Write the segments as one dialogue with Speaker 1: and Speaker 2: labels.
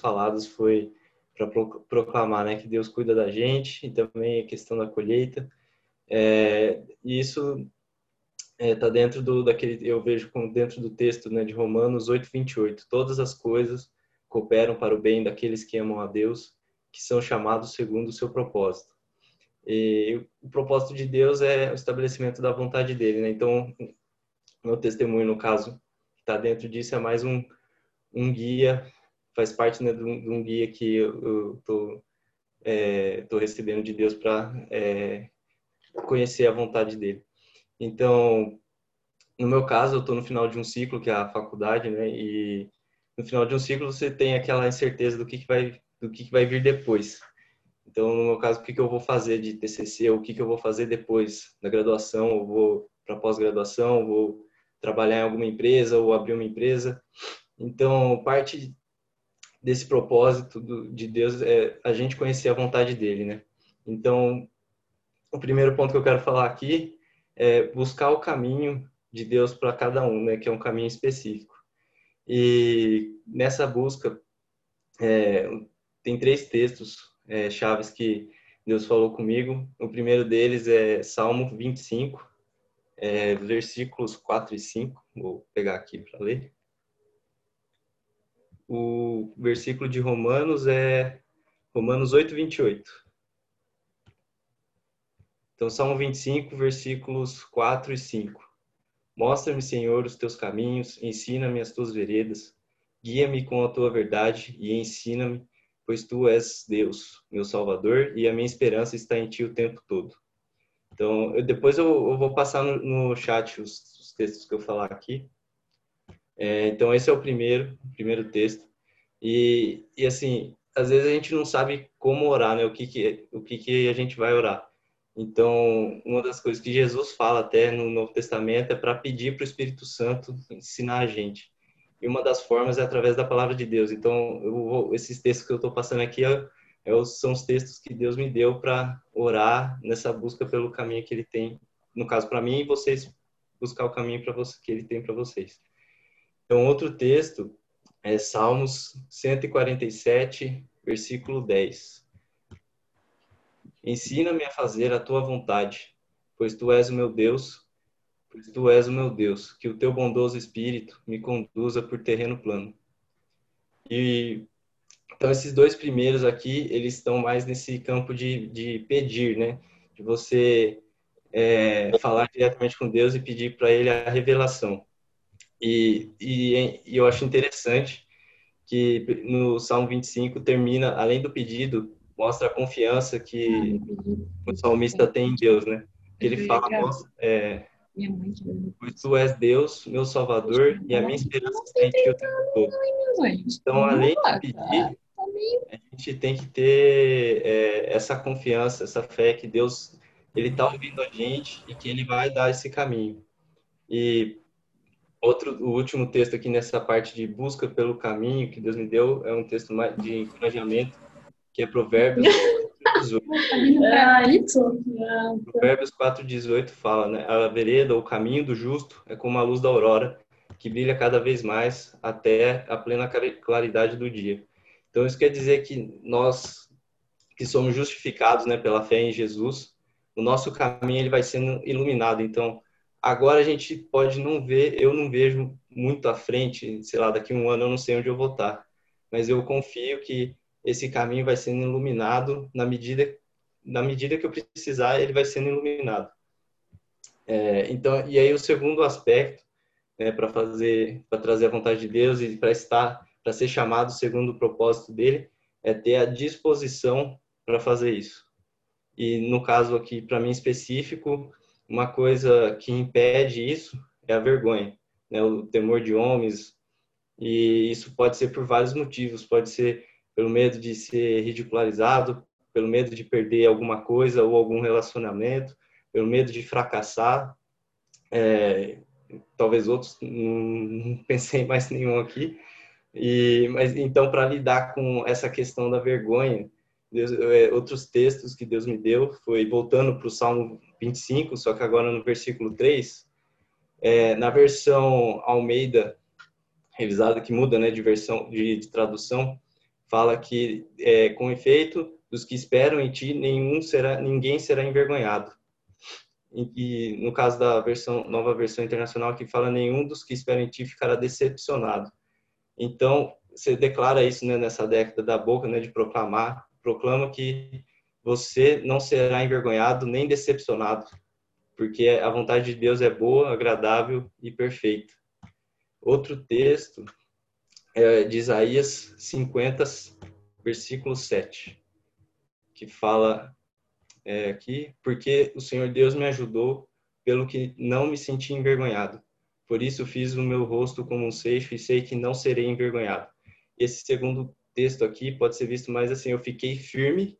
Speaker 1: faladas foi para proclamar né, que Deus cuida da gente e também a questão da colheita. É, isso está é, dentro do daquele eu vejo como dentro do texto né, de Romanos 8:28 todas as coisas cooperam para o bem daqueles que amam a Deus que são chamados segundo o seu propósito e o propósito de Deus é o estabelecimento da vontade dele né? então meu testemunho no caso está dentro disso é mais um um guia faz parte né, de, um, de um guia que eu estou é, recebendo de Deus para é, conhecer a vontade dele. Então, no meu caso, eu estou no final de um ciclo, que é a faculdade, né? E no final de um ciclo você tem aquela incerteza do que, que vai do que, que vai vir depois. Então, no meu caso, o que, que eu vou fazer de TCC, o que, que eu vou fazer depois da graduação, eu vou para pós-graduação, vou trabalhar em alguma empresa ou abrir uma empresa. Então, parte desse propósito do, de Deus é a gente conhecer a vontade dele, né? Então, o primeiro ponto que eu quero falar aqui é buscar o caminho de Deus para cada um, né? Que é um caminho específico. E nessa busca é, tem três textos é, chaves que Deus falou comigo. O primeiro deles é Salmo 25, é, versículos 4 e 5. Vou pegar aqui para ler o versículo de Romanos é Romanos 8, 28. Então, Salmo 25, versículos 4 e 5. Mostra-me, Senhor, os teus caminhos, ensina-me as tuas veredas, guia-me com a tua verdade e ensina-me, pois tu és Deus, meu Salvador, e a minha esperança está em ti o tempo todo. Então, eu, depois eu, eu, vou passar no, no chat os, os textos que eu falar aqui, é, então esse é o primeiro, primeiro texto. E, e assim, às vezes a gente não sabe como orar, né? O que que, o que que a gente vai orar. Então, uma das coisas que Jesus fala até no Novo Testamento é para pedir para o Espírito Santo ensinar a gente. E uma das formas é através da palavra de Deus. Então, vou, esses textos que eu estou passando aqui é, é, são os textos que Deus me deu para orar nessa busca pelo caminho que Ele tem, no caso para mim, e vocês buscar o caminho para você que Ele tem para vocês. Então, outro texto é Salmos 147, versículo 10. Ensina-me a fazer a tua vontade, pois tu és o meu Deus, pois tu és o meu Deus, que o teu bondoso espírito me conduza por terreno plano. E então esses dois primeiros aqui, eles estão mais nesse campo de, de pedir, né? De você é, falar diretamente com Deus e pedir para Ele a revelação. E, e, e, eu acho interessante que no Salmo 25 termina, além do pedido, mostra a confiança que o salmista tem em Deus, né? Que ele fala, mostra, é, pois tu és Deus, meu Salvador, e a minha esperança está em ti o tempo todo. Então, além de pedir, a gente tem que ter é, essa confiança, essa fé que Deus ele está ouvindo a gente e que ele vai dar esse caminho. E Outro, o último texto aqui nessa parte de busca pelo caminho que Deus me deu é um texto de encorajamento, que é Provérbios 18. Provérbios 4,18 fala, né? A vereda, o caminho do justo é como a luz da aurora, que brilha cada vez mais até a plena claridade do dia. Então, isso quer dizer que nós, que somos justificados né, pela fé em Jesus, o nosso caminho ele vai sendo iluminado. Então, Agora a gente pode não ver, eu não vejo muito à frente, sei lá, daqui a um ano eu não sei onde eu vou estar, mas eu confio que esse caminho vai sendo iluminado na medida na medida que eu precisar, ele vai sendo iluminado. É, então, e aí o segundo aspecto, né, para fazer, para trazer a vontade de Deus e para estar, para ser chamado segundo o propósito dele, é ter a disposição para fazer isso. E no caso aqui, para mim específico, uma coisa que impede isso é a vergonha, né? o temor de homens, e isso pode ser por vários motivos, pode ser pelo medo de ser ridicularizado, pelo medo de perder alguma coisa ou algum relacionamento, pelo medo de fracassar, é, talvez outros, não, pensei mais nenhum aqui, e, mas então para lidar com essa questão da vergonha, Deus, é, outros textos que Deus me deu foi voltando para o Salmo 25, só que agora no versículo 3, é, na versão Almeida revisada, que muda né, de versão, de, de tradução, fala que, é, com efeito, dos que esperam em ti, nenhum será, ninguém será envergonhado. E, no caso da versão, nova versão internacional, que fala nenhum dos que esperam em ti ficará decepcionado. Então, você declara isso né, nessa década da boca, né, de proclamar, proclama que você não será envergonhado nem decepcionado, porque a vontade de Deus é boa, agradável e perfeita. Outro texto é de Isaías 50, versículo 7, que fala é, aqui, porque o Senhor Deus me ajudou, pelo que não me senti envergonhado. Por isso fiz o meu rosto como um seixo e sei que não serei envergonhado. Esse segundo texto aqui pode ser visto mais assim, eu fiquei firme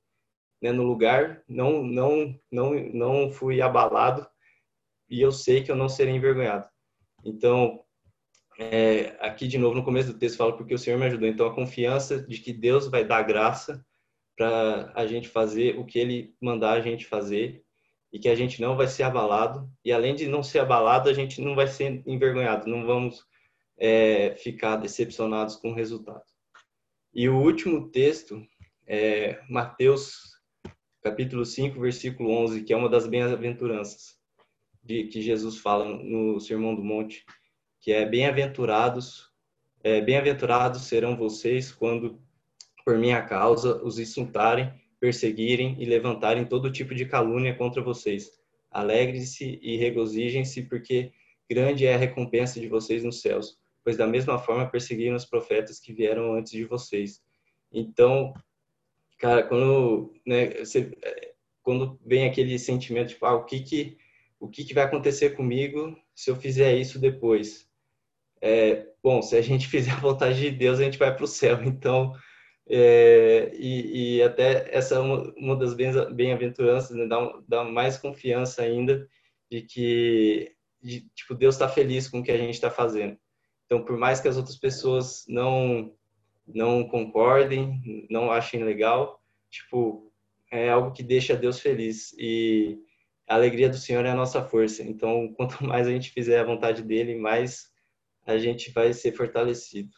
Speaker 1: né, no lugar, não, não, não, não fui abalado e eu sei que eu não serei envergonhado. Então, é, aqui de novo no começo do texto fala porque o Senhor me ajudou. Então, a confiança de que Deus vai dar graça para a gente fazer o que Ele mandar a gente fazer e que a gente não vai ser abalado. E além de não ser abalado, a gente não vai ser envergonhado. Não vamos é, ficar decepcionados com o resultado. E o último texto é Mateus capítulo 5, versículo 11, que é uma das bem-aventuranças que Jesus fala no Sermão do Monte, que é bem-aventurados, é, bem-aventurados serão vocês quando por minha causa os insultarem, perseguirem e levantarem todo tipo de calúnia contra vocês. Alegre-se e regozijem-se, porque grande é a recompensa de vocês nos céus, pois da mesma forma perseguiram os profetas que vieram antes de vocês. Então, cara, quando, né, você, quando vem aquele sentimento de, ah, o que que, o que que vai acontecer comigo se eu fizer isso depois? É, bom, se a gente fizer a vontade de Deus, a gente vai para o céu. Então, é, e, e, até essa é uma, uma das bem-aventuranças, né, dá, dá mais confiança ainda de que de, tipo Deus está feliz com o que a gente está fazendo. Então, por mais que as outras pessoas não não concordem, não achem legal, tipo, é algo que deixa Deus feliz e a alegria do Senhor é a nossa força. Então, quanto mais a gente fizer a vontade dele, mais a gente vai ser fortalecido.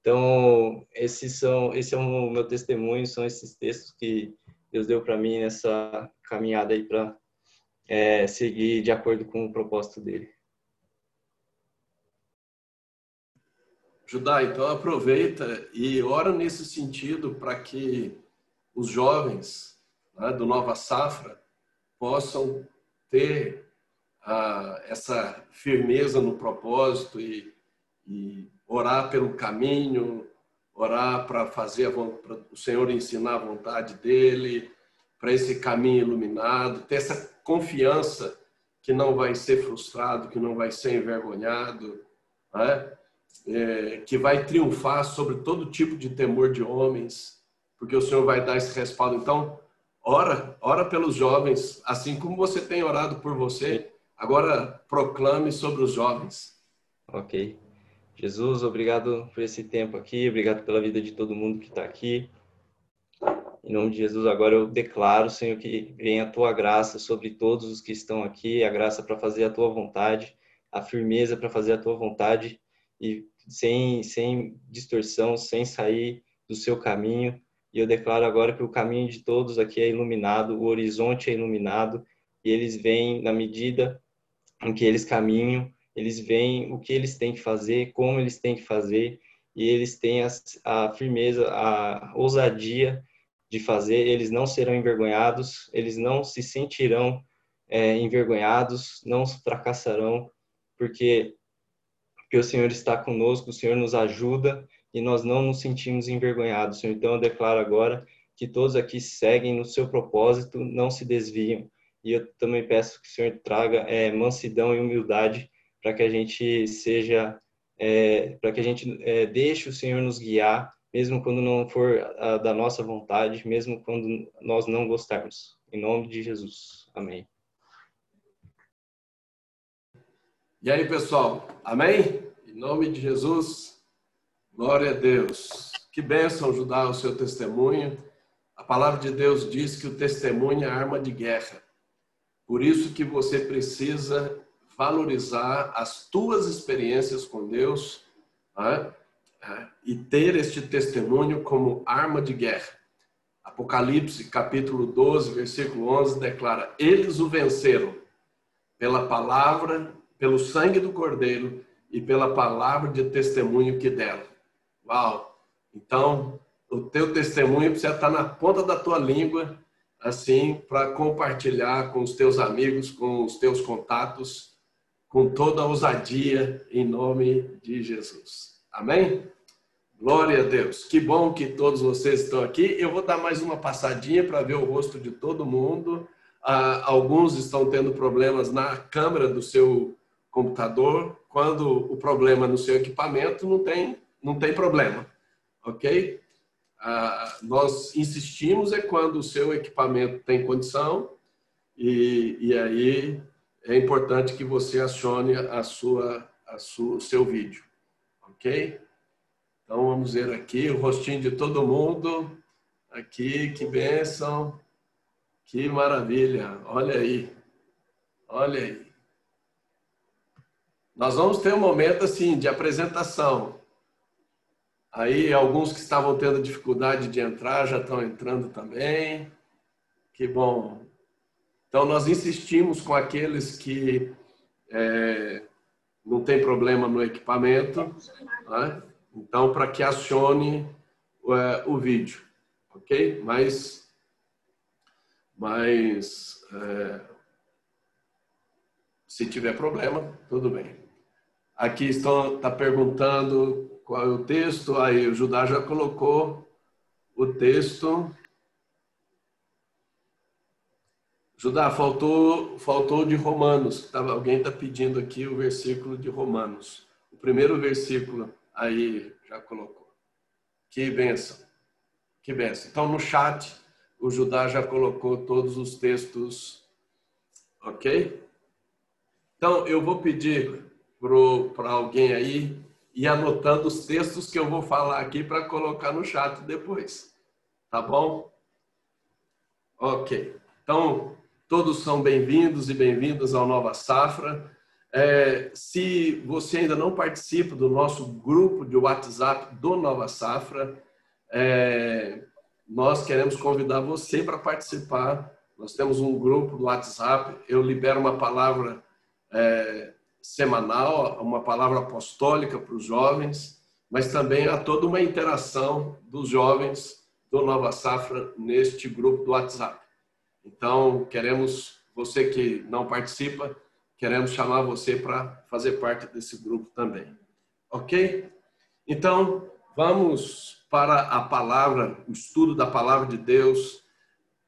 Speaker 1: Então, esses são, esse é o meu testemunho, são esses textos que Deus deu para mim nessa caminhada aí para é, seguir de acordo com o propósito dele.
Speaker 2: Judá, então aproveita e ora nesse sentido para que os jovens né, do Nova Safra possam ter ah, essa firmeza no propósito e, e orar pelo caminho, orar para fazer o Senhor ensinar a vontade dele, para esse caminho iluminado, ter essa confiança que não vai ser frustrado, que não vai ser envergonhado, né? É, que vai triunfar sobre todo tipo de temor de homens, porque o Senhor vai dar esse respaldo. Então, ora, ora pelos jovens, assim como você tem orado por você, agora proclame sobre os jovens.
Speaker 1: Ok. Jesus, obrigado por esse tempo aqui, obrigado pela vida de todo mundo que está aqui. Em nome de Jesus, agora eu declaro, Senhor, que venha a tua graça sobre todos os que estão aqui, a graça para fazer a tua vontade, a firmeza para fazer a tua vontade e sem, sem distorção, sem sair do seu caminho. E eu declaro agora que o caminho de todos aqui é iluminado, o horizonte é iluminado, e eles vêm na medida em que eles caminham, eles veem o que eles têm que fazer, como eles têm que fazer, e eles têm a, a firmeza, a ousadia de fazer, eles não serão envergonhados, eles não se sentirão é, envergonhados, não fracassarão, porque porque o Senhor está conosco, o Senhor nos ajuda e nós não nos sentimos envergonhados, Senhor. Então eu declaro agora que todos aqui seguem no seu propósito, não se desviam. E eu também peço que o Senhor traga é, mansidão e humildade para que a gente seja, é, para que a gente é, deixe o Senhor nos guiar, mesmo quando não for a, da nossa vontade, mesmo quando nós não gostarmos. Em nome de Jesus. Amém.
Speaker 2: E aí, pessoal? Amém? Em nome de Jesus, glória a Deus. Que bênção ajudar o seu testemunho. A palavra de Deus diz que o testemunho é arma de guerra. Por isso que você precisa valorizar as tuas experiências com Deus, né? é, e ter este testemunho como arma de guerra. Apocalipse, capítulo 12, versículo 11, declara: Eles o venceram pela palavra, pelo sangue do Cordeiro e pela palavra de testemunho que deram. Uau! Então, o teu testemunho precisa estar na ponta da tua língua, assim, para compartilhar com os teus amigos, com os teus contatos, com toda a ousadia, em nome de Jesus. Amém? Glória a Deus. Que bom que todos vocês estão aqui. Eu vou dar mais uma passadinha para ver o rosto de todo mundo. Ah, alguns estão tendo problemas na câmera do seu computador. Quando o problema no seu equipamento, não tem, não tem problema. Ok? Ah, nós insistimos é quando o seu equipamento tem condição e, e aí é importante que você acione a sua, a sua, o seu vídeo. Ok? Então vamos ver aqui o rostinho de todo mundo. Aqui, que bênção. Que maravilha. Olha aí. Olha aí. Nós vamos ter um momento assim de apresentação. Aí alguns que estavam tendo dificuldade de entrar já estão entrando também. Que bom. Então nós insistimos com aqueles que é, não tem problema no equipamento, né? Então, para que acione é, o vídeo, ok? Mas, mas é, se tiver problema, tudo bem. Aqui estão tá perguntando qual é o texto. Aí o Judá já colocou o texto. Judá, faltou, faltou de Romanos. Tava, alguém está pedindo aqui o versículo de Romanos. O primeiro versículo. Aí, já colocou. Que benção. Que benção. Então, no chat, o Judá já colocou todos os textos. Ok? Então, eu vou pedir para alguém aí ir anotando os textos que eu vou falar aqui para colocar no chat depois. Tá bom? Ok. Então, todos são bem-vindos e bem-vindas ao Nova Safra. É, se você ainda não participa do nosso grupo de WhatsApp do Nova Safra, é, nós queremos convidar você para participar. Nós temos um grupo do WhatsApp. Eu libero uma palavra é, semanal, uma palavra apostólica para os jovens, mas também há toda uma interação dos jovens do Nova Safra neste grupo do WhatsApp. Então, queremos, você que não participa, queremos chamar você para fazer parte desse grupo também. Ok? Então, vamos para a palavra, o estudo da palavra de Deus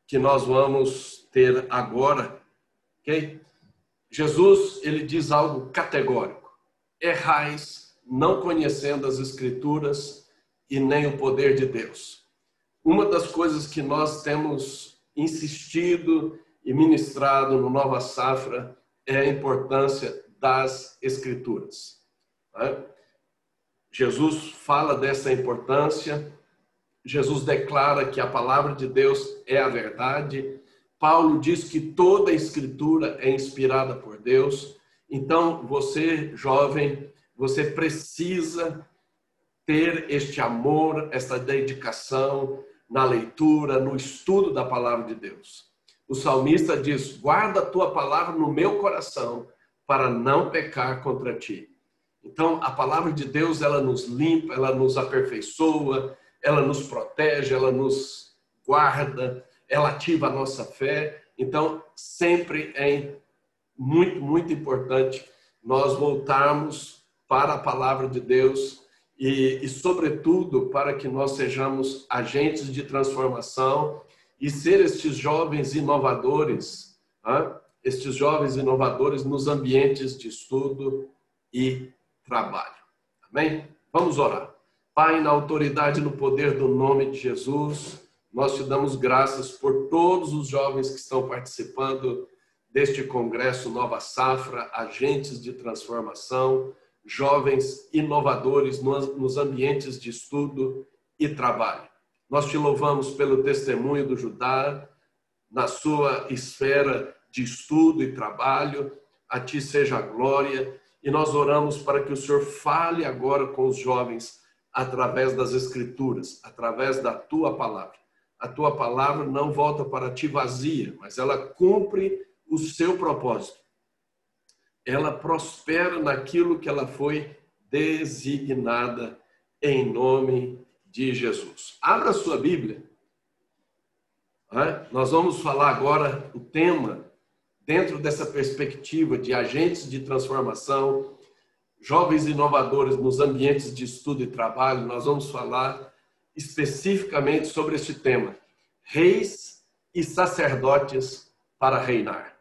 Speaker 2: que nós vamos ter agora. Ok? Jesus, ele diz algo categórico: errais, não conhecendo as Escrituras e nem o poder de Deus. Uma das coisas que nós temos insistido e ministrado no Nova Safra é a importância das Escrituras. Né? Jesus fala dessa importância, Jesus declara que a palavra de Deus é a verdade, Paulo diz que toda a Escritura é inspirada por Deus. Então, você, jovem, você precisa ter este amor, esta dedicação na leitura, no estudo da palavra de Deus. O salmista diz: Guarda a tua palavra no meu coração, para não pecar contra ti. Então, a palavra de Deus, ela nos limpa, ela nos aperfeiçoa, ela nos protege, ela nos guarda, ela ativa a nossa fé. Então, sempre é muito, muito importante nós voltarmos para a palavra de Deus e, e sobretudo, para que nós sejamos agentes de transformação e ser estes jovens inovadores, hein? estes jovens inovadores nos ambientes de estudo e trabalho. Amém? Vamos orar. Pai, na autoridade e no poder do nome de Jesus, nós te damos graças por todos os jovens que estão participando deste congresso Nova Safra, agentes de transformação, jovens inovadores nos ambientes de estudo e trabalho. Nós te louvamos pelo testemunho do Judá, na sua esfera de estudo e trabalho. A ti seja a glória. E nós oramos para que o Senhor fale agora com os jovens através das Escrituras, através da tua palavra. A tua palavra não volta para ti vazia, mas ela cumpre o seu propósito. Ela prospera naquilo que ela foi designada em nome de Jesus. Abra sua Bíblia. Nós vamos falar agora o tema dentro dessa perspectiva de agentes de transformação, jovens inovadores nos ambientes de estudo e trabalho. Nós vamos falar especificamente sobre este tema: reis e sacerdotes para reinar.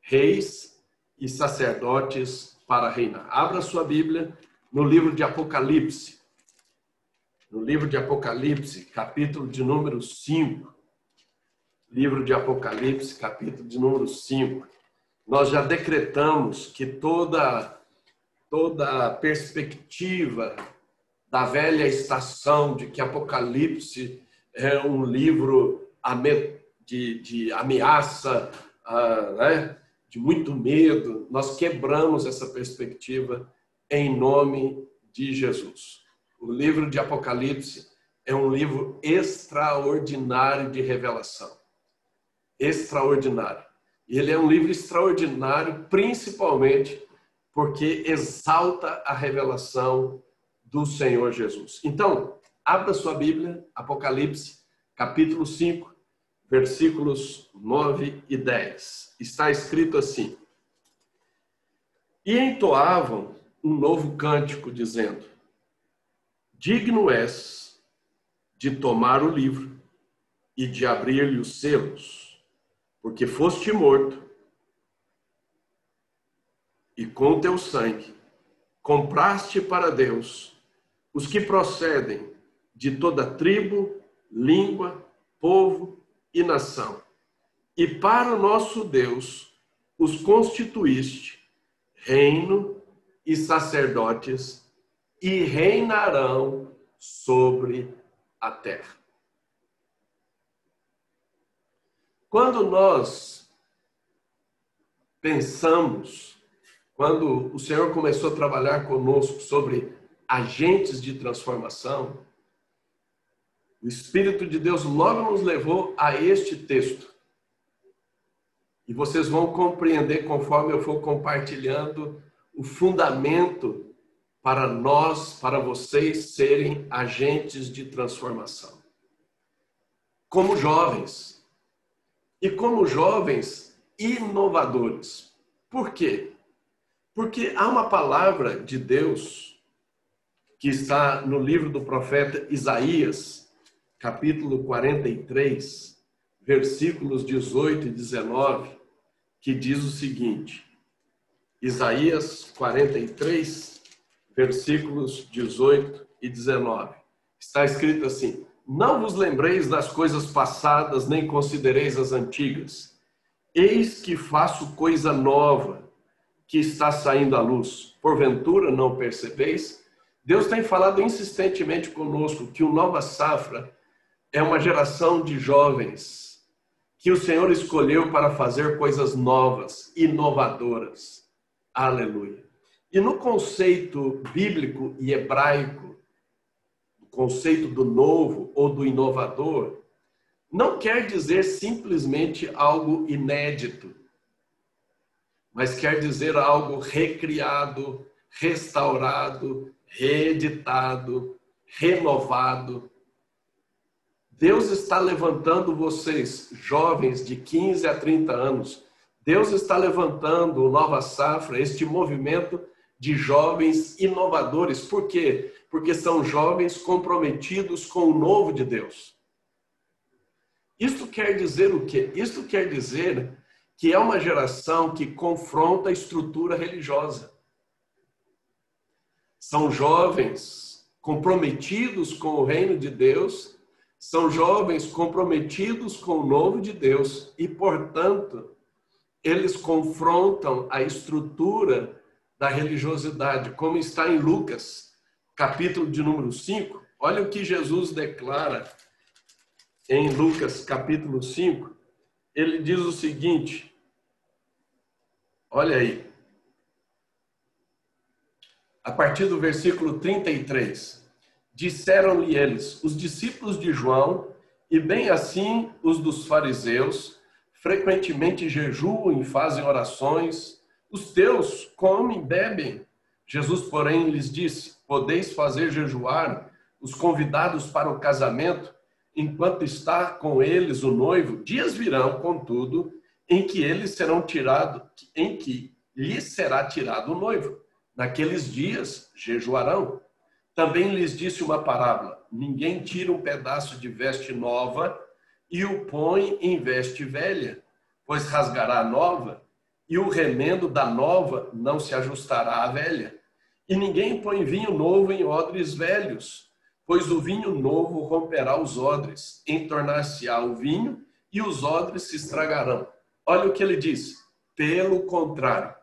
Speaker 2: Reis e sacerdotes para reinar. Abra sua Bíblia no livro de Apocalipse. No livro de Apocalipse, capítulo de número 5. Livro de Apocalipse, capítulo de número 5. Nós já decretamos que toda toda perspectiva da velha estação de que Apocalipse é um livro de, de ameaça, uh, né? de muito medo, nós quebramos essa perspectiva em nome de Jesus. O livro de Apocalipse é um livro extraordinário de revelação. Extraordinário. E ele é um livro extraordinário, principalmente porque exalta a revelação do Senhor Jesus. Então, abra sua Bíblia, Apocalipse, capítulo 5, versículos 9 e 10. Está escrito assim: E entoavam um novo cântico, dizendo: Digno és de tomar o livro e de abrir-lhe os selos, porque foste morto, e com teu sangue compraste para Deus os que procedem de toda tribo, língua, povo e nação. E para o nosso Deus os constituíste reino e sacerdotes e reinarão sobre a terra. Quando nós pensamos, quando o Senhor começou a trabalhar conosco sobre agentes de transformação, o Espírito de Deus logo nos levou a este texto. E vocês vão compreender conforme eu for compartilhando o fundamento para nós, para vocês serem agentes de transformação. Como jovens. E como jovens inovadores. Por quê? Porque há uma palavra de Deus que está no livro do profeta Isaías, capítulo 43, versículos 18 e 19, que diz o seguinte: Isaías 43, versículos 18 e 19. Está escrito assim: Não vos lembreis das coisas passadas, nem considereis as antigas. Eis que faço coisa nova, que está saindo à luz. Porventura não percebeis? Deus tem falado insistentemente conosco que o Nova Safra é uma geração de jovens que o Senhor escolheu para fazer coisas novas, inovadoras. Aleluia. E no conceito bíblico e hebraico, o conceito do novo ou do inovador, não quer dizer simplesmente algo inédito, mas quer dizer algo recriado, restaurado, reeditado, renovado, Deus está levantando vocês, jovens de 15 a 30 anos. Deus está levantando o Nova Safra, este movimento de jovens inovadores. Por quê? Porque são jovens comprometidos com o novo de Deus. Isto quer dizer o quê? Isto quer dizer que é uma geração que confronta a estrutura religiosa. São jovens comprometidos com o reino de Deus são jovens comprometidos com o novo de Deus e, portanto, eles confrontam a estrutura da religiosidade, como está em Lucas, capítulo de número 5. Olha o que Jesus declara em Lucas, capítulo 5. Ele diz o seguinte: olha aí, a partir do versículo 33. disseram-lhe eles, os discípulos de João, e bem assim os dos fariseus, frequentemente jejuam e fazem orações. Os teus comem bebem. Jesus, porém, lhes disse: Podeis fazer jejuar os convidados para o casamento, enquanto está com eles o noivo. Dias virão, contudo, em que eles serão tirados, em que lhes será tirado o noivo. Naqueles dias jejuarão. Também lhes disse uma parábola: Ninguém tira um pedaço de veste nova e o põe em veste velha, pois rasgará a nova, e o remendo da nova não se ajustará à velha. E ninguém põe vinho novo em odres velhos, pois o vinho novo romperá os odres, entornar-se-á o vinho, e os odres se estragarão. Olha o que ele diz. Pelo contrário,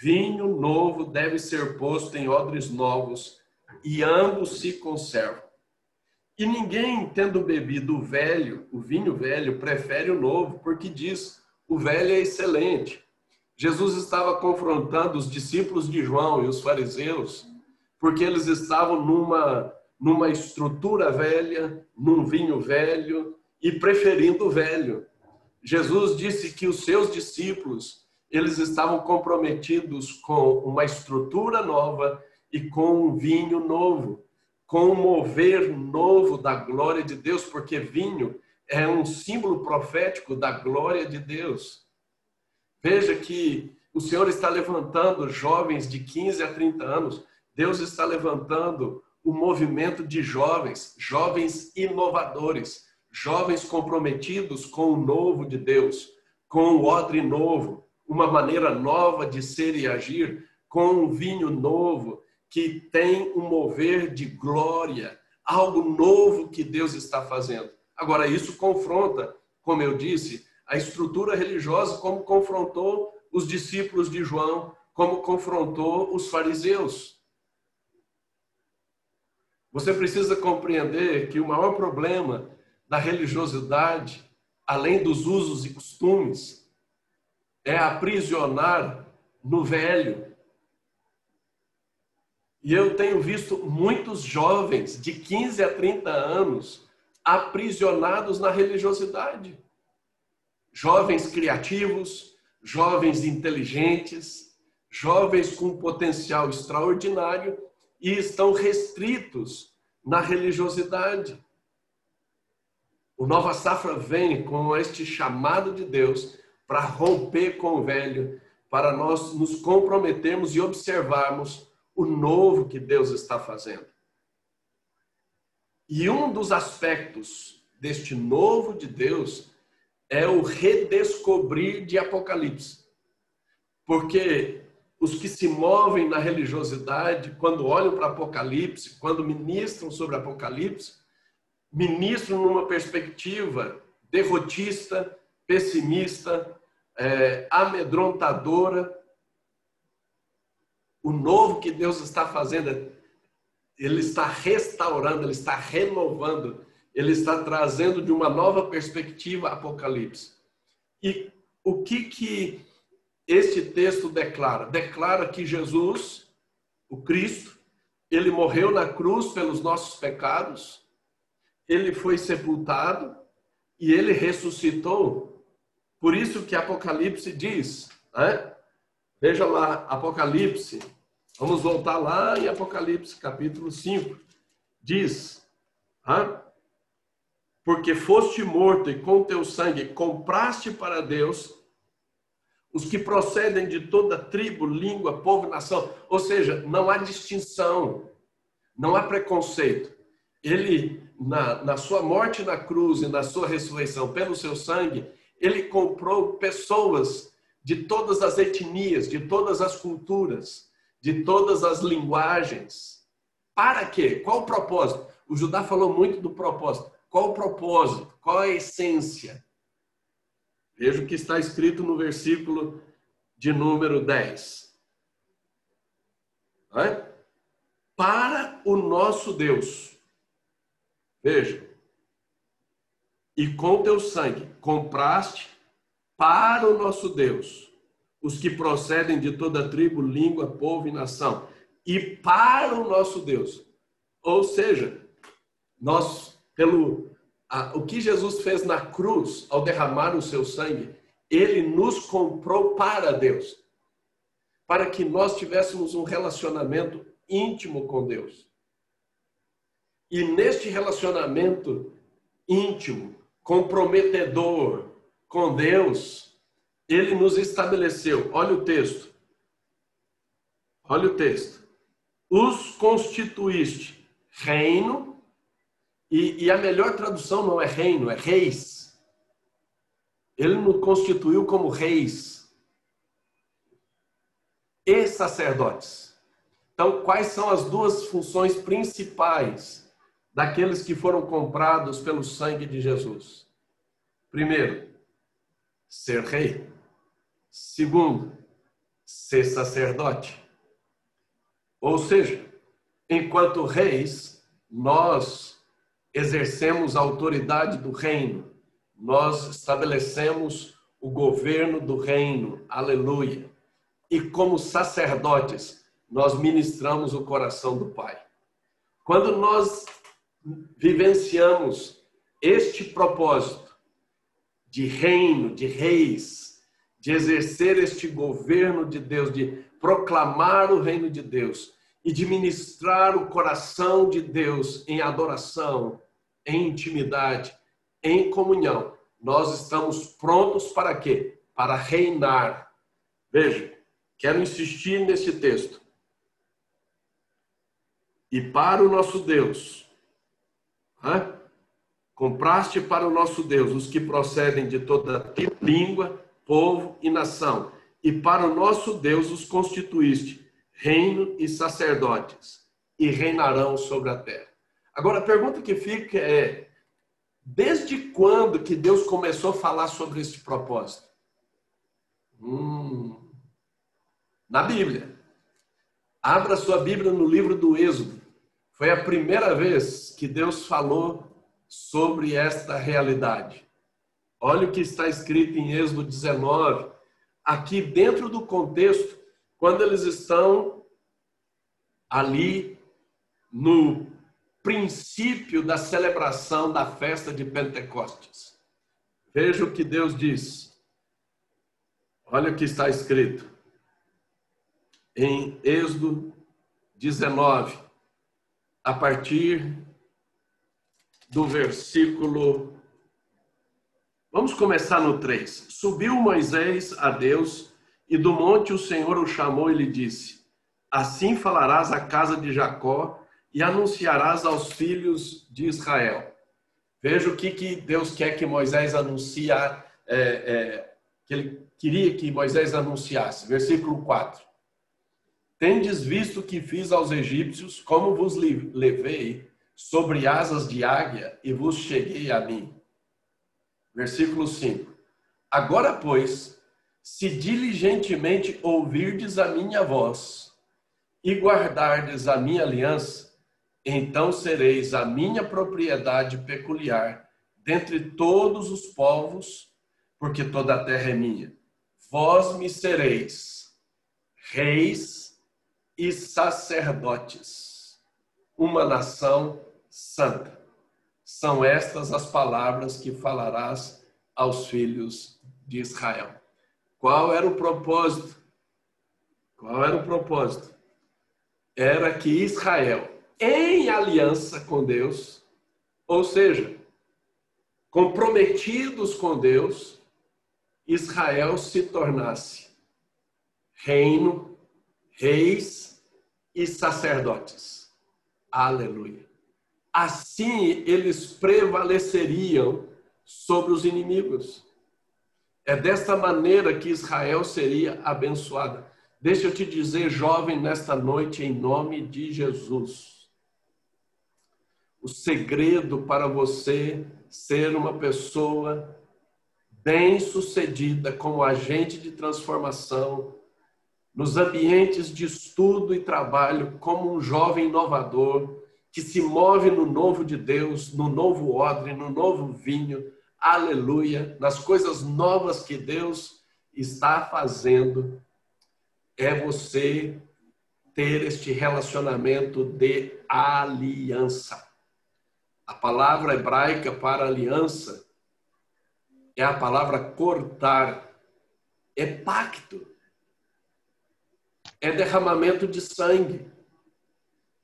Speaker 2: vinho novo deve ser posto em odres novos, e ambos se conservam. E ninguém, tendo bebido o velho, o vinho velho, prefere o novo, porque diz: o velho é excelente. Jesus estava confrontando os discípulos de João e os fariseus, porque eles estavam numa, numa estrutura velha, num vinho velho e preferindo o velho. Jesus disse que os seus discípulos, eles estavam comprometidos com uma estrutura nova e com um vinho novo, com um mover novo da glória de Deus, porque vinho é um símbolo profético da glória de Deus. Veja que o Senhor está levantando jovens de 15 a 30 anos, Deus está levantando o movimento de jovens, jovens inovadores, jovens comprometidos com o novo de Deus, com o odre novo, uma maneira nova de ser e agir, com um vinho novo que tem um mover de glória, algo novo que Deus está fazendo. Agora, isso confronta, como eu disse, a estrutura religiosa, como confrontou os discípulos de João, como confrontou os fariseus. Você precisa compreender que o maior problema da religiosidade, além dos usos e costumes, é aprisionar no velho. E eu tenho visto muitos jovens de 15 a 30 anos aprisionados na religiosidade. Jovens criativos, jovens inteligentes, jovens com potencial extraordinário e estão restritos na religiosidade. O Nova Safra vem com este chamado de Deus para romper com o velho, para nós nos comprometermos e observarmos o novo que Deus está fazendo. E um dos aspectos deste novo de Deus é o redescobrir de Apocalipse. Porque os que se movem na religiosidade, quando olham para Apocalipse, quando ministram sobre Apocalipse, ministram numa perspectiva derrotista, pessimista, é, amedrontadora. O novo que Deus está fazendo ele está restaurando, ele está renovando, ele está trazendo de uma nova perspectiva Apocalipse. E o que que este texto declara? Declara que Jesus, o Cristo, ele morreu na cruz pelos nossos pecados, ele foi sepultado e ele ressuscitou. Por isso que Apocalipse diz, né? veja lá, Apocalipse Vamos voltar lá em Apocalipse, capítulo 5. Diz: ah, Porque foste morto e com teu sangue compraste para Deus os que procedem de toda tribo, língua, povo, nação. Ou seja, não há distinção, não há preconceito. Ele, na, na sua morte na cruz e na sua ressurreição, pelo seu sangue, ele comprou pessoas de todas as etnias, de todas as culturas de todas as linguagens. Para quê? Qual o propósito? O Judá falou muito do propósito. Qual o propósito? Qual a essência? Veja o que está escrito no versículo de número 10. É? Para o nosso Deus. Veja. E com teu sangue compraste para o nosso Deus os que procedem de toda tribo, língua, povo e nação, e para o nosso Deus. Ou seja, nós, pelo a, o que Jesus fez na cruz ao derramar o seu sangue, ele nos comprou para Deus, para que nós tivéssemos um relacionamento íntimo com Deus. E neste relacionamento íntimo, comprometedor com Deus, ele nos estabeleceu. Olha o texto. Olha o texto. Os constituíste reino, e, e a melhor tradução não é reino, é reis. Ele nos constituiu como reis e sacerdotes. Então, quais são as duas funções principais daqueles que foram comprados pelo sangue de Jesus. Primeiro, ser rei. Segundo, ser sacerdote. Ou seja, enquanto reis, nós exercemos a autoridade do reino, nós estabelecemos o governo do reino, aleluia. E como sacerdotes, nós ministramos o coração do Pai. Quando nós vivenciamos este propósito de reino, de reis, de exercer este governo de Deus, de proclamar o reino de Deus e de ministrar o coração de Deus em adoração, em intimidade, em comunhão. Nós estamos prontos para quê? Para reinar. Veja, quero insistir nesse texto. E para o nosso Deus, Hã? Compraste para o nosso Deus os que procedem de toda tipo, língua, povo e nação, e para o nosso Deus os constituíste reino e sacerdotes, e reinarão sobre a terra. Agora a pergunta que fica é: desde quando que Deus começou a falar sobre este propósito? Hum, na Bíblia. Abra sua Bíblia no livro do Êxodo. Foi a primeira vez que Deus falou sobre esta realidade. Olha o que está escrito em Êxodo 19, aqui dentro do contexto, quando eles estão ali no princípio da celebração da festa de Pentecostes. Veja o que Deus diz. Olha o que está escrito em Êxodo 19, a partir do versículo. Vamos começar no 3. Subiu Moisés a Deus, e do monte o Senhor o chamou e lhe disse: Assim falarás à casa de Jacó e anunciarás aos filhos de Israel. Veja o que, que Deus quer que Moisés anuncie, é, é, que ele queria que Moisés anunciasse. Versículo 4. Tendes visto que fiz aos egípcios, como vos levei sobre asas de águia e vos cheguei a mim. Versículo 5. Agora, pois, se diligentemente ouvirdes a minha voz e guardardes a minha aliança, então sereis a minha propriedade peculiar dentre todos os povos, porque toda a terra é minha. Vós me sereis reis e sacerdotes, uma nação santa. São estas as palavras que falarás aos filhos de Israel. Qual era o propósito? Qual era o propósito? Era que Israel, em aliança com Deus, ou seja, comprometidos com Deus, Israel se tornasse reino, reis e sacerdotes. Aleluia. Assim eles prevaleceriam sobre os inimigos. É desta maneira que Israel seria abençoada. Deixa eu te dizer, jovem, nesta noite, em nome de Jesus. O segredo para você ser uma pessoa bem-sucedida como agente de transformação nos ambientes de estudo e trabalho como um jovem inovador que se move no novo de Deus, no novo odre, no novo vinho, aleluia, nas coisas novas que Deus está fazendo, é você ter este relacionamento de aliança. A palavra hebraica para aliança é a palavra cortar, é pacto, é derramamento de sangue.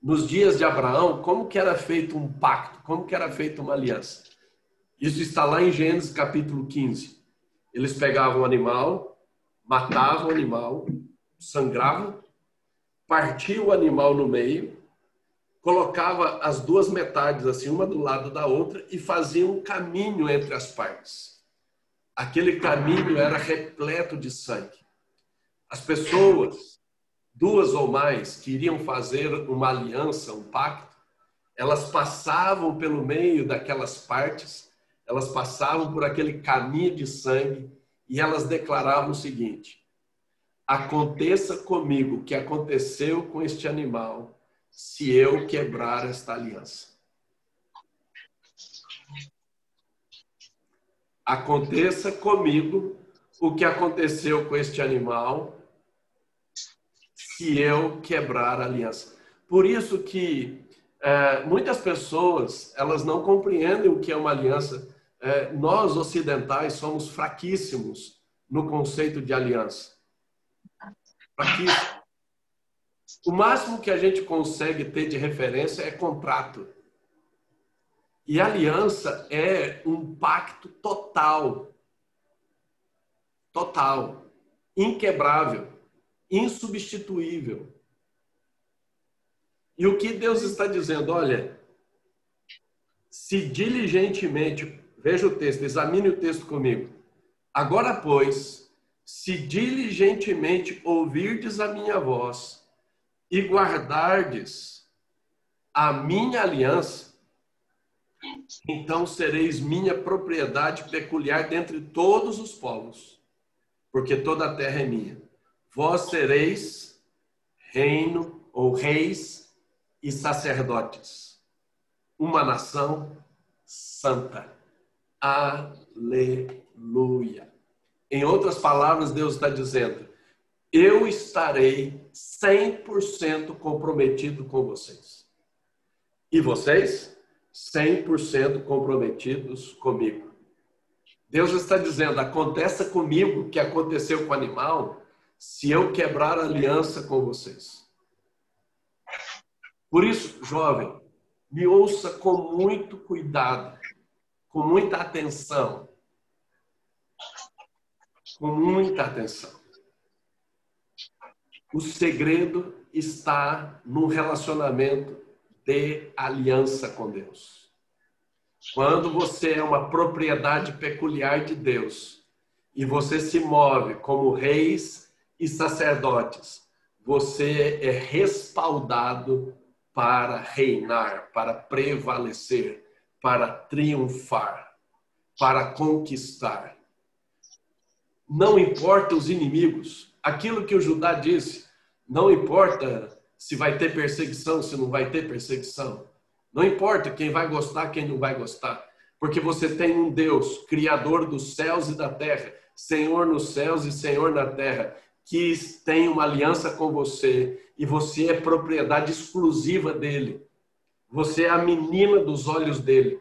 Speaker 2: Nos dias de Abraão, como que era feito um pacto? Como que era feita uma aliança? Isso está lá em Gênesis capítulo 15. Eles pegavam o animal, matavam o animal, sangravam, partiam o animal no meio, colocava as duas metades assim, uma do lado da outra e fazia um caminho entre as partes. Aquele caminho era repleto de sangue. As pessoas, duas ou mais, que iriam fazer uma aliança, um pacto, elas passavam pelo meio daquelas partes, elas passavam por aquele caminho de sangue e elas declaravam o seguinte: aconteça comigo o que aconteceu com este animal se eu quebrar esta aliança. Aconteça comigo o que aconteceu com este animal se eu quebrar a aliança. Por isso que é, muitas pessoas elas não compreendem o que é uma aliança. É, nós ocidentais somos fraquíssimos no conceito de aliança. Fraquíssimos. O máximo que a gente consegue ter de referência é contrato. E aliança é um pacto total. Total. Inquebrável. Insubstituível. E o que Deus está dizendo? Olha, se diligentemente, veja o texto, examine o texto comigo. Agora, pois, se diligentemente ouvirdes a minha voz, e guardardes a minha aliança, então sereis minha propriedade peculiar dentre todos os povos, porque toda a terra é minha. Vós sereis reino ou reis e sacerdotes, uma nação santa. Aleluia. Em outras palavras, Deus está dizendo: eu estarei 100% comprometido com vocês. E vocês, 100% comprometidos comigo. Deus está dizendo: aconteça comigo o que aconteceu com o animal, se eu quebrar aliança com vocês. Por isso, jovem, me ouça com muito cuidado, com muita atenção. Com muita atenção. O segredo está no relacionamento de aliança com Deus. Quando você é uma propriedade peculiar de Deus e você se move como reis e sacerdotes, você é respaldado para reinar, para prevalecer, para triunfar, para conquistar. Não importa os inimigos, aquilo que o Judá disse, não importa se vai ter perseguição, se não vai ter perseguição. Não importa quem vai gostar, quem não vai gostar. Porque você tem um Deus, Criador dos céus e da terra, Senhor nos céus e Senhor na terra, que tem uma aliança com você e você é propriedade exclusiva dele. Você é a menina dos olhos dele.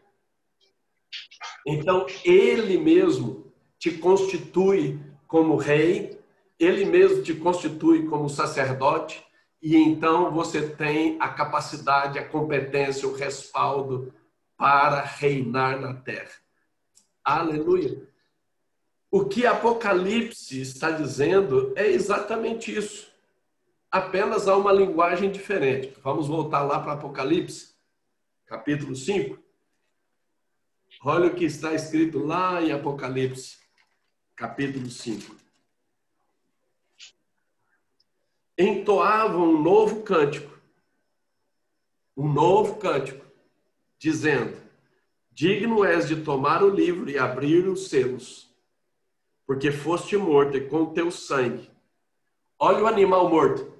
Speaker 2: Então, ele mesmo te constitui como rei, ele mesmo te constitui como sacerdote e então você tem a capacidade, a competência, o respaldo para reinar na terra. Aleluia. O que Apocalipse está dizendo é exatamente isso. Apenas há uma linguagem diferente. Vamos voltar lá para Apocalipse, capítulo 5. Olha o que está escrito lá em Apocalipse, capítulo 5. entoavam um novo cântico, um novo cântico, dizendo: Digno és de tomar o livro e abrir os selos, porque foste morto e com teu sangue. Olha o animal morto.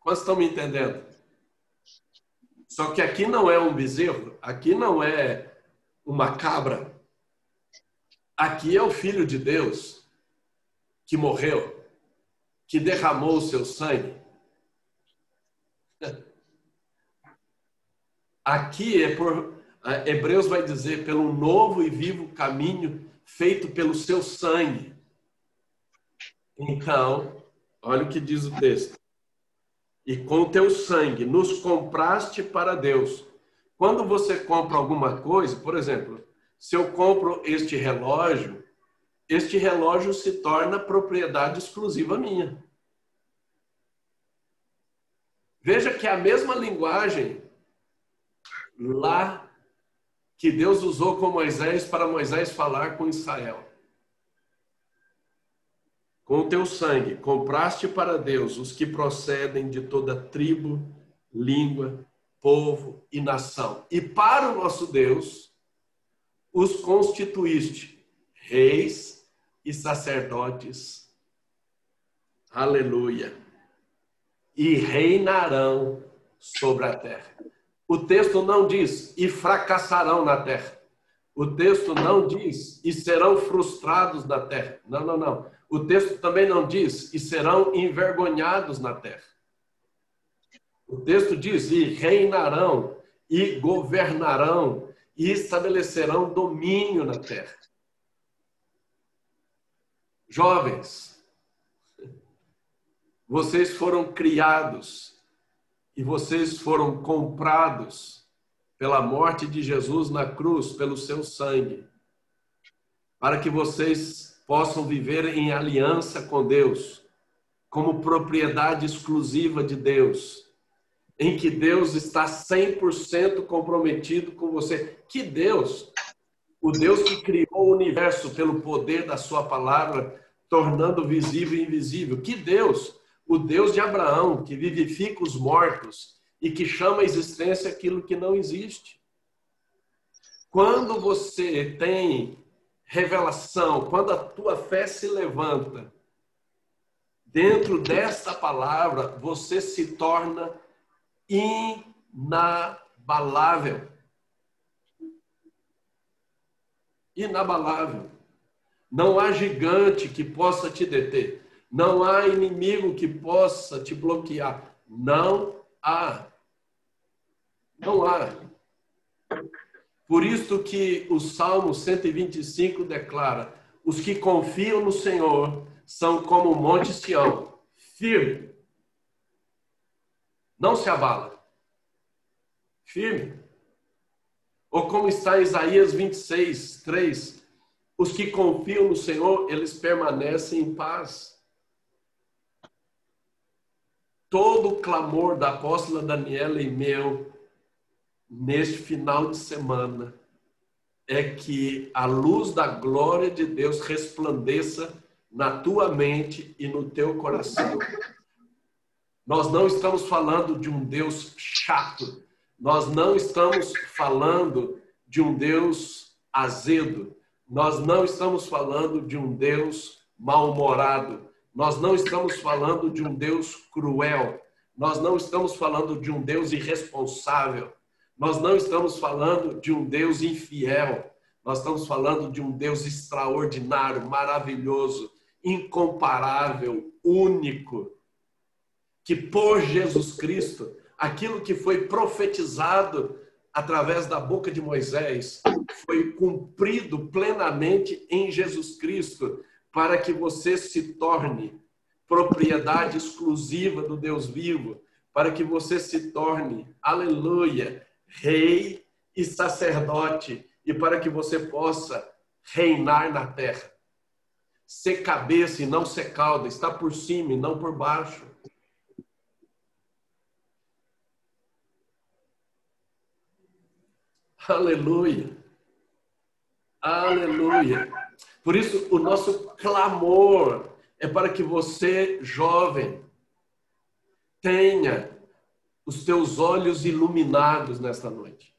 Speaker 2: Quantos estão me entendendo? Só que aqui não é um bezerro, aqui não é uma cabra. Aqui é o Filho de Deus que morreu que derramou o seu sangue. Aqui é por Hebreus vai dizer pelo novo e vivo caminho feito pelo seu sangue. Então, olha o que diz o texto. E com teu sangue nos compraste para Deus. Quando você compra alguma coisa, por exemplo, se eu compro este relógio, este relógio se torna propriedade exclusiva minha. Veja que a mesma linguagem lá que Deus usou com Moisés para Moisés falar com Israel. Com o teu sangue compraste para Deus os que procedem de toda tribo, língua, povo e nação. E para o nosso Deus os constituíste reis e sacerdotes. Aleluia. E reinarão sobre a terra. O texto não diz e fracassarão na terra. O texto não diz e serão frustrados na terra. Não, não, não. O texto também não diz e serão envergonhados na terra. O texto diz e reinarão e governarão e estabelecerão domínio na terra. Jovens, vocês foram criados e vocês foram comprados pela morte de Jesus na cruz, pelo seu sangue, para que vocês possam viver em aliança com Deus, como propriedade exclusiva de Deus, em que Deus está 100% comprometido com você. Que Deus? O Deus que criou o universo pelo poder da sua palavra, tornando visível e invisível. Que Deus? o Deus de Abraão, que vivifica os mortos e que chama à existência aquilo que não existe. Quando você tem revelação, quando a tua fé se levanta, dentro desta palavra, você se torna inabalável. Inabalável. Não há gigante que possa te deter. Não há inimigo que possa te bloquear. Não há. Não há. Por isso que o Salmo 125 declara: os que confiam no Senhor são como o monte Sião, firme. Não se abala. Firme. Ou como está em Isaías 26, 3, os que confiam no Senhor, eles permanecem em paz todo o clamor da apóstola Daniela e meu neste final de semana é que a luz da glória de Deus resplandeça na tua mente e no teu coração. Nós não estamos falando de um Deus chato, nós não estamos falando de um Deus azedo, nós não estamos falando de um Deus mal-humorado, nós não estamos falando de um Deus cruel. Nós não estamos falando de um Deus irresponsável. Nós não estamos falando de um Deus infiel. Nós estamos falando de um Deus extraordinário, maravilhoso, incomparável, único, que por Jesus Cristo, aquilo que foi profetizado através da boca de Moisés, foi cumprido plenamente em Jesus Cristo para que você se torne propriedade exclusiva do Deus vivo, para que você se torne, aleluia, rei e sacerdote, e para que você possa reinar na terra. Ser cabeça e não ser cauda, estar por cima e não por baixo. Aleluia. Aleluia. Por isso, o nosso clamor é para que você, jovem, tenha os teus olhos iluminados nesta noite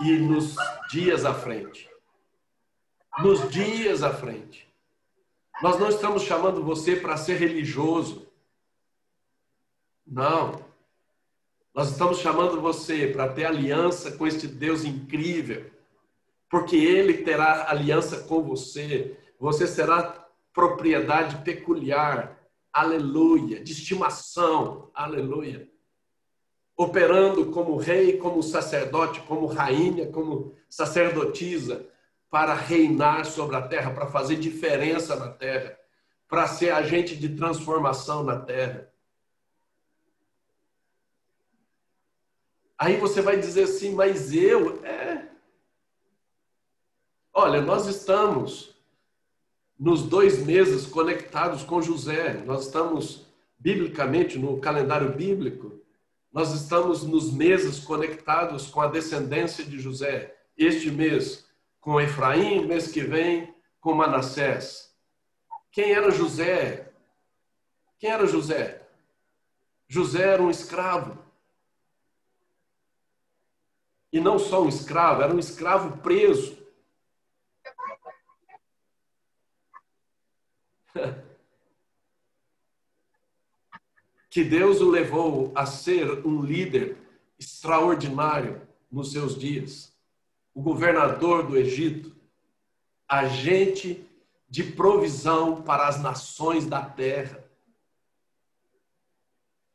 Speaker 2: e nos dias à frente. Nos dias à frente. Nós não estamos chamando você para ser religioso. Não. Nós estamos chamando você para ter aliança com este Deus incrível porque ele terá aliança com você. Você será propriedade peculiar, aleluia, de estimação, aleluia. Operando como rei, como sacerdote, como rainha, como sacerdotisa, para reinar sobre a terra, para fazer diferença na terra, para ser agente de transformação na terra. Aí você vai dizer assim, mas eu, é. Olha, nós estamos nos dois meses conectados com José, nós estamos biblicamente no calendário bíblico, nós estamos nos meses conectados com a descendência de José. Este mês com Efraim, mês que vem com Manassés. Quem era José? Quem era José? José era um escravo. E não só um escravo, era um escravo preso. que Deus o levou a ser um líder extraordinário nos seus dias. O governador do Egito, agente de provisão para as nações da terra.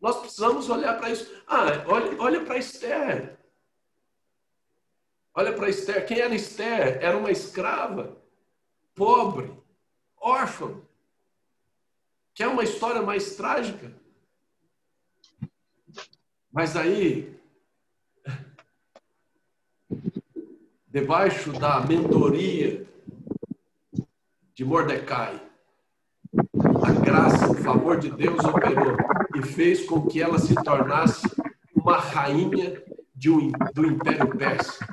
Speaker 2: Nós precisamos olhar para isso. Ah, olha, olha para Esther. Olha para Esther. Quem era Esther? Era uma escrava, pobre, órfã. Quer uma história mais trágica? Mas aí, debaixo da mentoria de Mordecai, a graça, o favor de Deus operou e fez com que ela se tornasse uma rainha um, do Império Persa.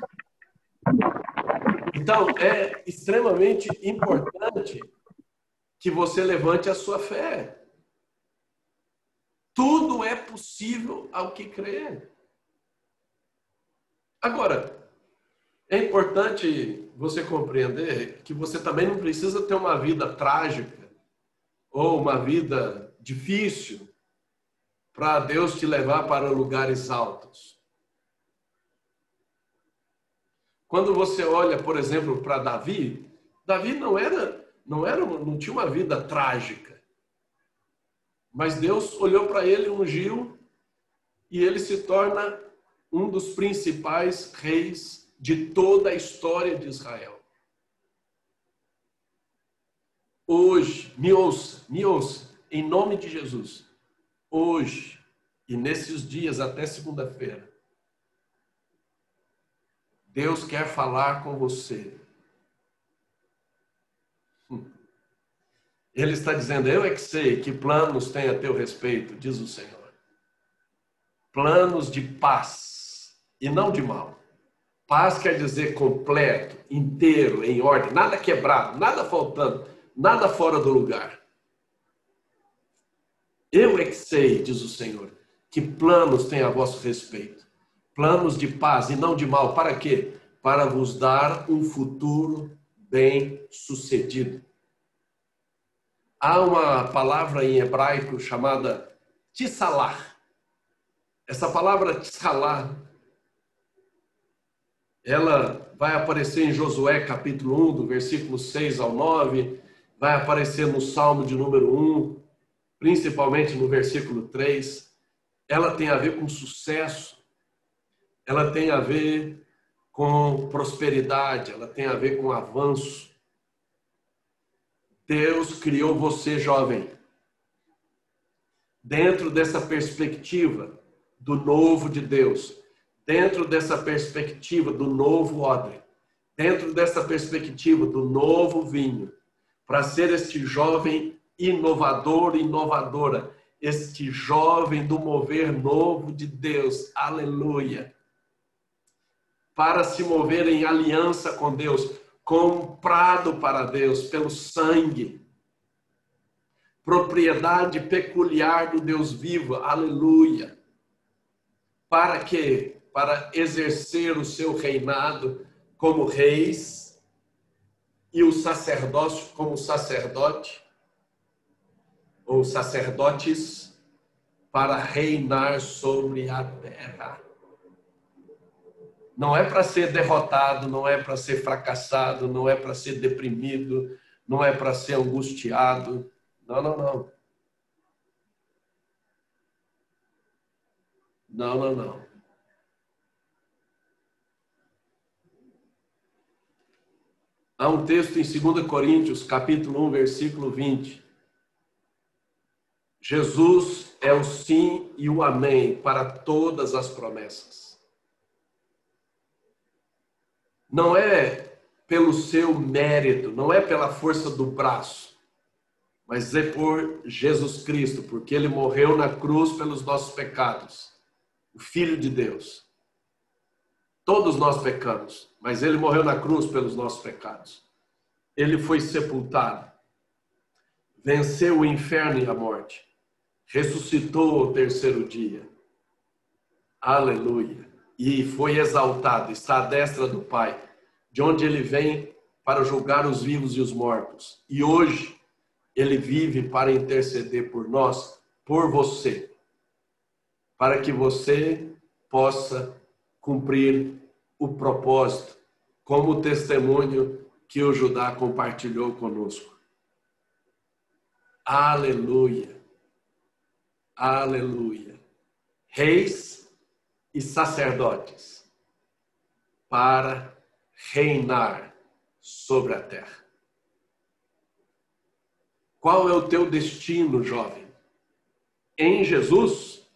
Speaker 2: Então, é extremamente importante que você levante a sua fé. Tudo é possível ao que crê. Agora, é importante você compreender que você também não precisa ter uma vida trágica ou uma vida difícil para Deus te levar para lugares altos. Quando você olha, por exemplo, para Davi, Davi não era não era não tinha uma vida trágica. Mas Deus olhou para ele, ungiu, e ele se torna um dos principais reis de toda a história de Israel. Hoje, me ouça, me ouça, em nome de Jesus. Hoje e nesses dias até segunda-feira, Deus quer falar com você Ele está dizendo: Eu é que sei que planos tem a teu respeito, diz o Senhor. Planos de paz e não de mal. Paz quer dizer completo, inteiro, em ordem, nada quebrado, nada faltando, nada fora do lugar. Eu é que sei, diz o Senhor, que planos tem a vosso respeito. Planos de paz e não de mal. Para quê? Para vos dar um futuro bem sucedido. Há uma palavra em hebraico chamada tissalar. Essa palavra tissalar, ela vai aparecer em Josué capítulo 1, do versículo 6 ao 9, vai aparecer no Salmo de número 1, principalmente no versículo 3. Ela tem a ver com sucesso, ela tem a ver com prosperidade, ela tem a ver com avanço. Deus criou você jovem. Dentro dessa perspectiva do novo de Deus, dentro dessa perspectiva do novo odre, dentro dessa perspectiva do novo vinho, para ser este jovem inovador, inovadora, este jovem do mover novo de Deus. Aleluia. Para se mover em aliança com Deus, comprado para Deus pelo sangue, propriedade peculiar do Deus vivo, aleluia. Para quê? Para exercer o seu reinado como reis e o sacerdócio como sacerdote, ou sacerdotes, para reinar sobre a terra. Não é para ser derrotado, não é para ser fracassado, não é para ser deprimido, não é para ser angustiado. Não, não, não. Não, não, não. Há um texto em 2 Coríntios, capítulo 1, versículo 20. Jesus é o sim e o amém para todas as promessas. Não é pelo seu mérito, não é pela força do braço, mas é por Jesus Cristo, porque ele morreu na cruz pelos nossos pecados. O Filho de Deus. Todos nós pecamos, mas ele morreu na cruz pelos nossos pecados. Ele foi sepultado, venceu o inferno e a morte, ressuscitou ao terceiro dia. Aleluia. E foi exaltado, está à destra do Pai, de onde ele vem para julgar os vivos e os mortos. E hoje ele vive para interceder por nós, por você, para que você possa cumprir o propósito, como testemunho que o Judá compartilhou conosco. Aleluia. Aleluia. Reis e sacerdotes para reinar sobre a terra. Qual é o teu destino, jovem? Em Jesus,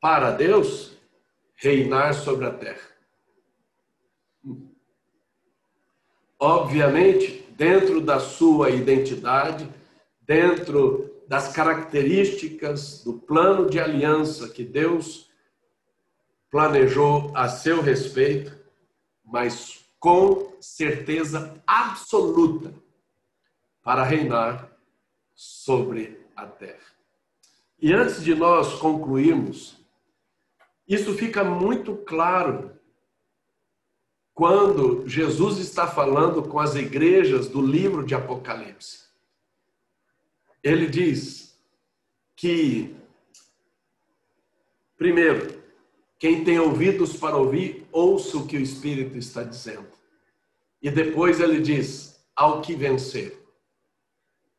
Speaker 2: para Deus, reinar sobre a terra. Obviamente, dentro da sua identidade, dentro das características do plano de aliança que Deus planejou a seu respeito, mas com certeza absoluta para reinar sobre a terra. E antes de nós concluirmos, isso fica muito claro quando Jesus está falando com as igrejas do livro de Apocalipse. Ele diz que, primeiro, quem tem ouvidos para ouvir, ouça o que o Espírito está dizendo. E depois ele diz: ao que vencer.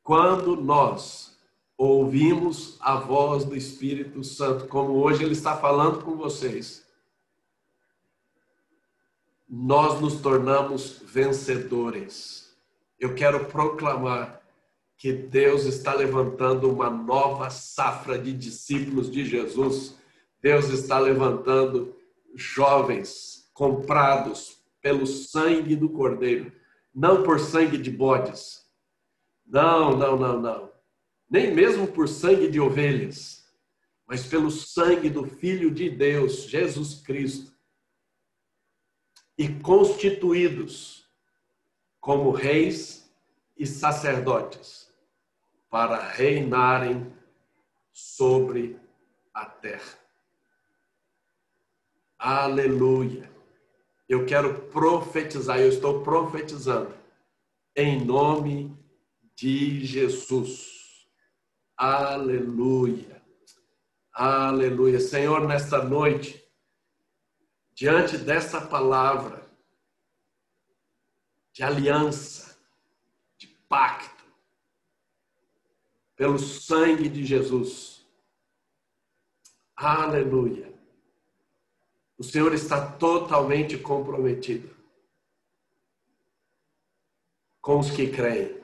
Speaker 2: Quando nós ouvimos a voz do Espírito Santo, como hoje ele está falando com vocês, nós nos tornamos vencedores. Eu quero proclamar que Deus está levantando uma nova safra de discípulos de Jesus. Deus está levantando jovens comprados pelo sangue do Cordeiro, não por sangue de bodes. Não, não, não, não. Nem mesmo por sangue de ovelhas, mas pelo sangue do Filho de Deus, Jesus Cristo e constituídos como reis e sacerdotes para reinarem sobre a terra. Aleluia. Eu quero profetizar, eu estou profetizando em nome de Jesus. Aleluia. Aleluia. Senhor, nesta noite, diante dessa palavra de aliança, de pacto, pelo sangue de Jesus. Aleluia. O Senhor está totalmente comprometido com os que creem.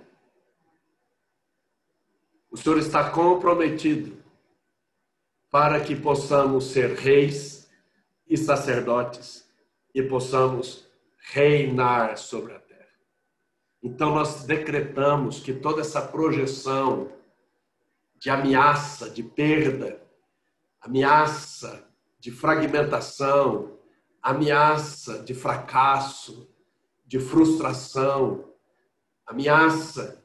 Speaker 2: O Senhor está comprometido para que possamos ser reis e sacerdotes e possamos reinar sobre a terra. Então nós decretamos que toda essa projeção de ameaça, de perda, ameaça de fragmentação, ameaça de fracasso, de frustração, ameaça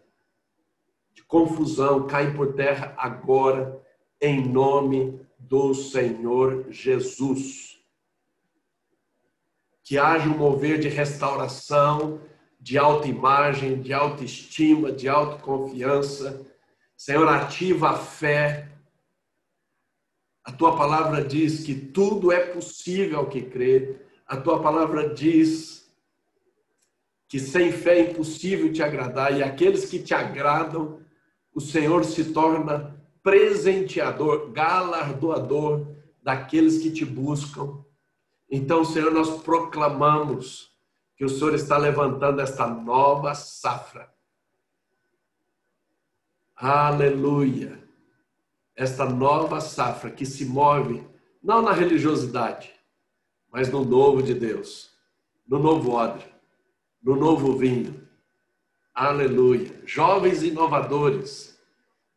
Speaker 2: de confusão cai por terra agora em nome do Senhor Jesus que haja um mover de restauração, de autoimagem, de autoestima, de autoconfiança. Senhor, ativa a fé. A tua palavra diz que tudo é possível ao que crê. A tua palavra diz que sem fé é impossível te agradar, e aqueles que te agradam, o Senhor se torna presenteador, galardoador daqueles que te buscam. Então, Senhor, nós proclamamos que o Senhor está levantando esta nova safra. Aleluia! Esta nova safra que se move não na religiosidade, mas no novo de Deus, no novo odre, no novo vinho. Aleluia! Jovens inovadores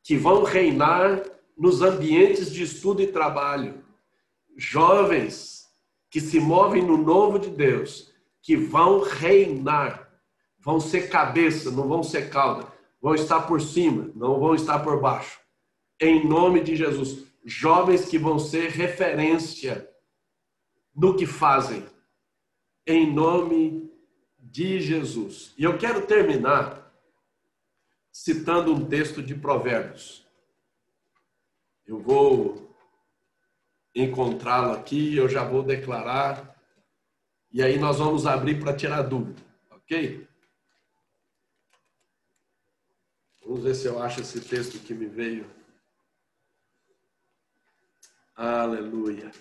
Speaker 2: que vão reinar nos ambientes de estudo e trabalho. Jovens que se movem no novo de Deus, que vão reinar, vão ser cabeça, não vão ser cauda, vão estar por cima, não vão estar por baixo. Em nome de Jesus. Jovens que vão ser referência no que fazem. Em nome de Jesus. E eu quero terminar citando um texto de Provérbios. Eu vou encontrá-lo aqui, eu já vou declarar, e aí nós vamos abrir para tirar dúvida, ok? Vamos ver se eu acho esse texto que me veio. Aleluia.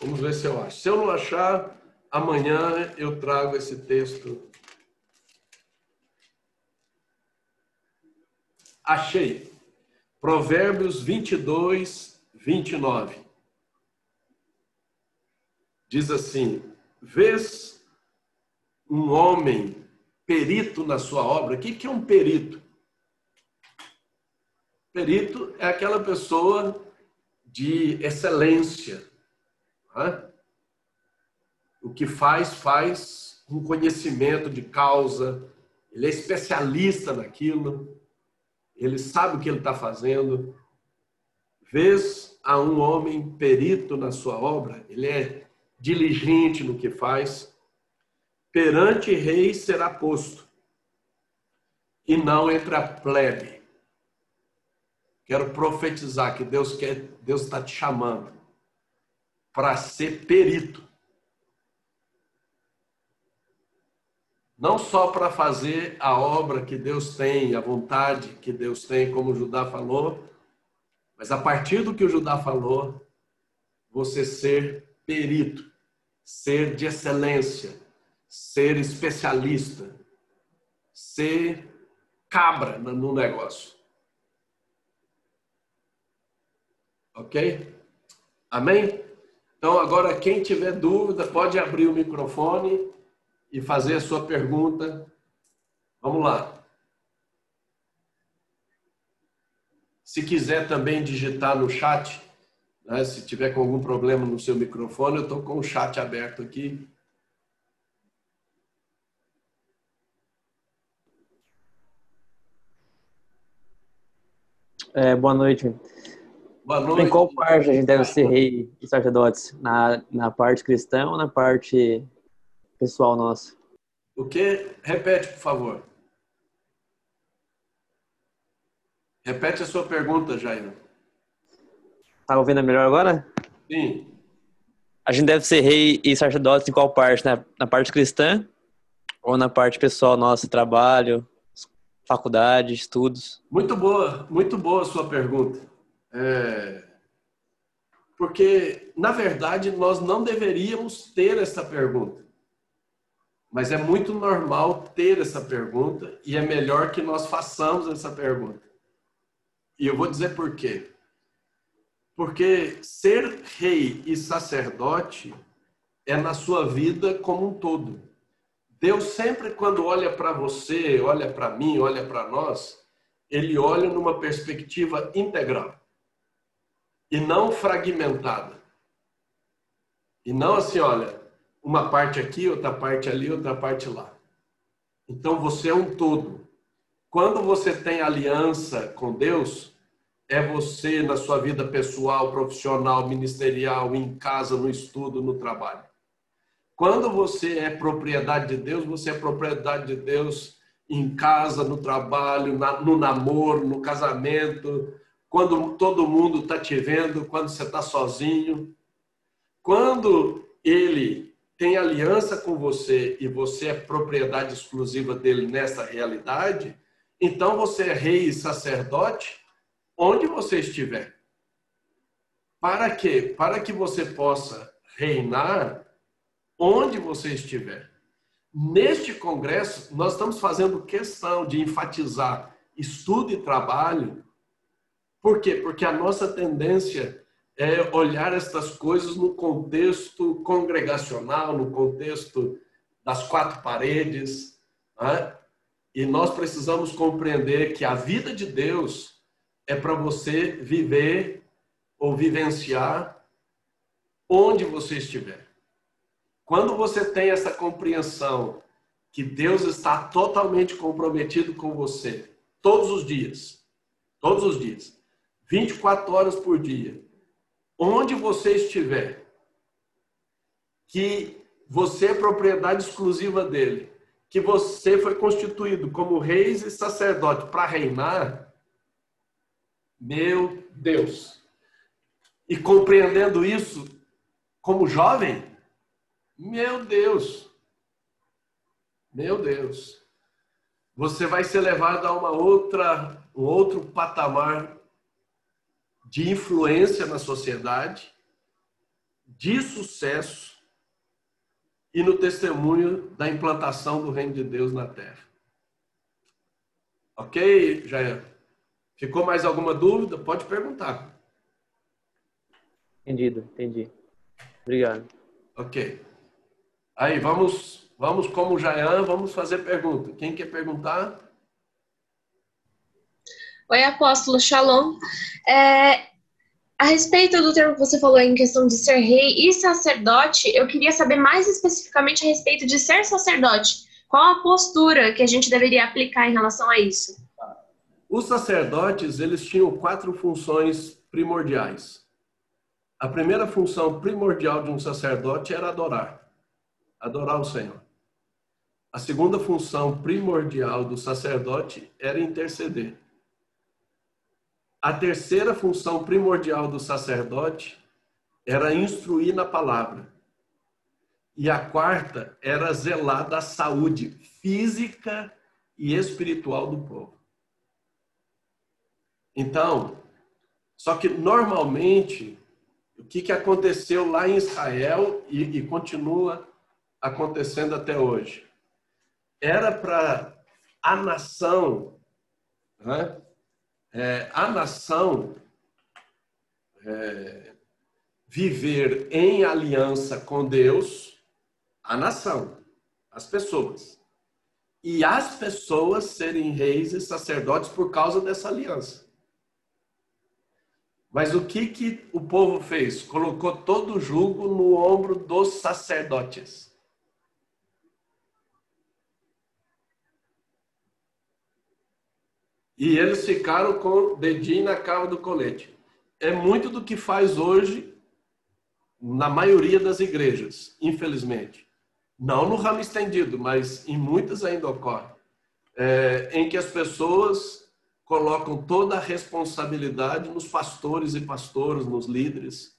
Speaker 2: Vamos ver se eu acho. Se eu não achar, amanhã eu trago esse texto Achei. Provérbios 22, 29. Diz assim: Vês um homem perito na sua obra. O que é um perito? Perito é aquela pessoa de excelência. Né? O que faz, faz com conhecimento de causa, ele é especialista naquilo ele sabe o que ele está fazendo. Vês a um homem perito na sua obra, ele é diligente no que faz. Perante rei será posto, e não entre a plebe. Quero profetizar que Deus quer, Deus está te chamando para ser perito. não só para fazer a obra que Deus tem, a vontade que Deus tem, como o Judá falou, mas a partir do que o Judá falou, você ser perito, ser de excelência, ser especialista, ser cabra no negócio. Ok? Amém? Então, agora, quem tiver dúvida, pode abrir o microfone e fazer a sua pergunta. Vamos lá. Se quiser também digitar no chat, né, se tiver com algum problema no seu microfone, eu estou com o chat aberto aqui.
Speaker 3: É, boa noite.
Speaker 2: Boa noite.
Speaker 3: Em qual parte a gente deve ser rei e sacerdotes? Na, na parte cristã ou na parte pessoal nosso.
Speaker 2: O que? Repete, por favor. Repete a sua pergunta, Jair.
Speaker 3: Tá ouvindo melhor agora?
Speaker 2: Sim.
Speaker 3: A gente deve ser rei e sacerdote em qual parte? Na, na parte cristã ou na parte pessoal nossa, trabalho, faculdade, estudos?
Speaker 2: Muito boa, muito boa a sua pergunta. É... Porque, na verdade, nós não deveríamos ter essa pergunta. Mas é muito normal ter essa pergunta e é melhor que nós façamos essa pergunta. E eu vou dizer por quê. Porque ser rei e sacerdote é na sua vida como um todo. Deus sempre quando olha para você, olha para mim, olha para nós, ele olha numa perspectiva integral e não fragmentada. E não assim, olha, uma parte aqui, outra parte ali, outra parte lá. Então você é um todo. Quando você tem aliança com Deus, é você na sua vida pessoal, profissional, ministerial, em casa, no estudo, no trabalho. Quando você é propriedade de Deus, você é propriedade de Deus em casa, no trabalho, no namoro, no casamento, quando todo mundo está te vendo, quando você está sozinho. Quando ele tem aliança com você e você é propriedade exclusiva dele nessa realidade, então você é rei e sacerdote onde você estiver. Para quê? Para que você possa reinar onde você estiver. Neste congresso, nós estamos fazendo questão de enfatizar estudo e trabalho. Por quê? Porque a nossa tendência é olhar estas coisas no contexto congregacional, no contexto das quatro paredes. Né? E nós precisamos compreender que a vida de Deus é para você viver ou vivenciar onde você estiver. Quando você tem essa compreensão que Deus está totalmente comprometido com você, todos os dias, todos os dias, 24 horas por dia, onde você estiver, que você é propriedade exclusiva dele, que você foi constituído como reis e sacerdote para reinar, meu Deus. E compreendendo isso como jovem, meu Deus! Meu Deus! Você vai ser levado a uma outra, um outro patamar de influência na sociedade, de sucesso e no testemunho da implantação do reino de Deus na terra. Ok, Jair? Ficou mais alguma dúvida? Pode perguntar.
Speaker 3: Entendido, entendi. Obrigado.
Speaker 2: Ok. Aí, vamos, vamos como Jayan, vamos fazer pergunta. Quem quer perguntar?
Speaker 4: Oi, apóstolo Shalom. É, a respeito do termo que você falou em questão de ser rei e sacerdote, eu queria saber mais especificamente a respeito de ser sacerdote. Qual a postura que a gente deveria aplicar em relação a isso?
Speaker 2: Os sacerdotes, eles tinham quatro funções primordiais. A primeira função primordial de um sacerdote era adorar adorar o Senhor. A segunda função primordial do sacerdote era interceder. A terceira função primordial do sacerdote era instruir na palavra. E a quarta era zelar da saúde física e espiritual do povo. Então, só que normalmente, o que, que aconteceu lá em Israel e, e continua acontecendo até hoje. Era para a nação, né? É, a nação é, viver em aliança com Deus, a nação, as pessoas. E as pessoas serem reis e sacerdotes por causa dessa aliança. Mas o que, que o povo fez? Colocou todo o jugo no ombro dos sacerdotes. E eles ficaram com o dedinho na cava do colete. É muito do que faz hoje na maioria das igrejas, infelizmente. Não no ramo estendido, mas em muitas ainda ocorre. É, em que as pessoas colocam toda a responsabilidade nos pastores e pastoras, nos líderes.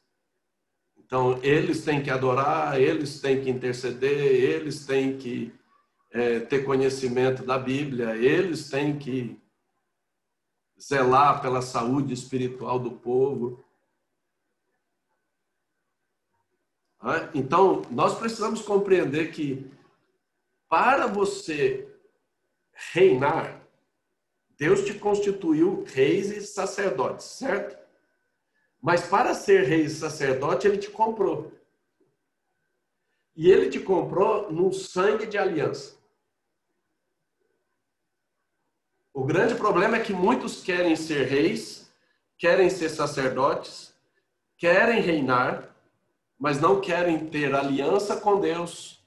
Speaker 2: Então, eles têm que adorar, eles têm que interceder, eles têm que é, ter conhecimento da Bíblia, eles têm que zelar pela saúde espiritual do povo. Então, nós precisamos compreender que para você reinar, Deus te constituiu reis e sacerdotes, certo? Mas para ser rei e sacerdote, ele te comprou. E ele te comprou no sangue de aliança. O grande problema é que muitos querem ser reis, querem ser sacerdotes, querem reinar, mas não querem ter aliança com Deus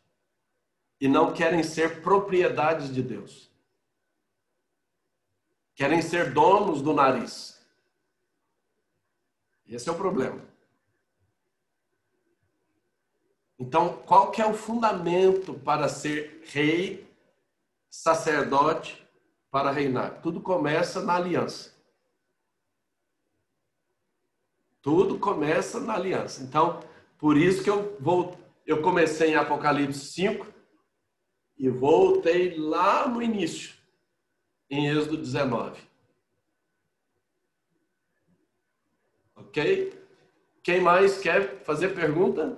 Speaker 2: e não querem ser propriedades de Deus. Querem ser donos do nariz. Esse é o problema. Então, qual que é o fundamento para ser rei, sacerdote para reinar. Tudo começa na aliança. Tudo começa na aliança. Então, por isso que eu vou eu comecei em Apocalipse 5 e voltei lá no início, em Êxodo 19. OK? Quem mais quer fazer pergunta?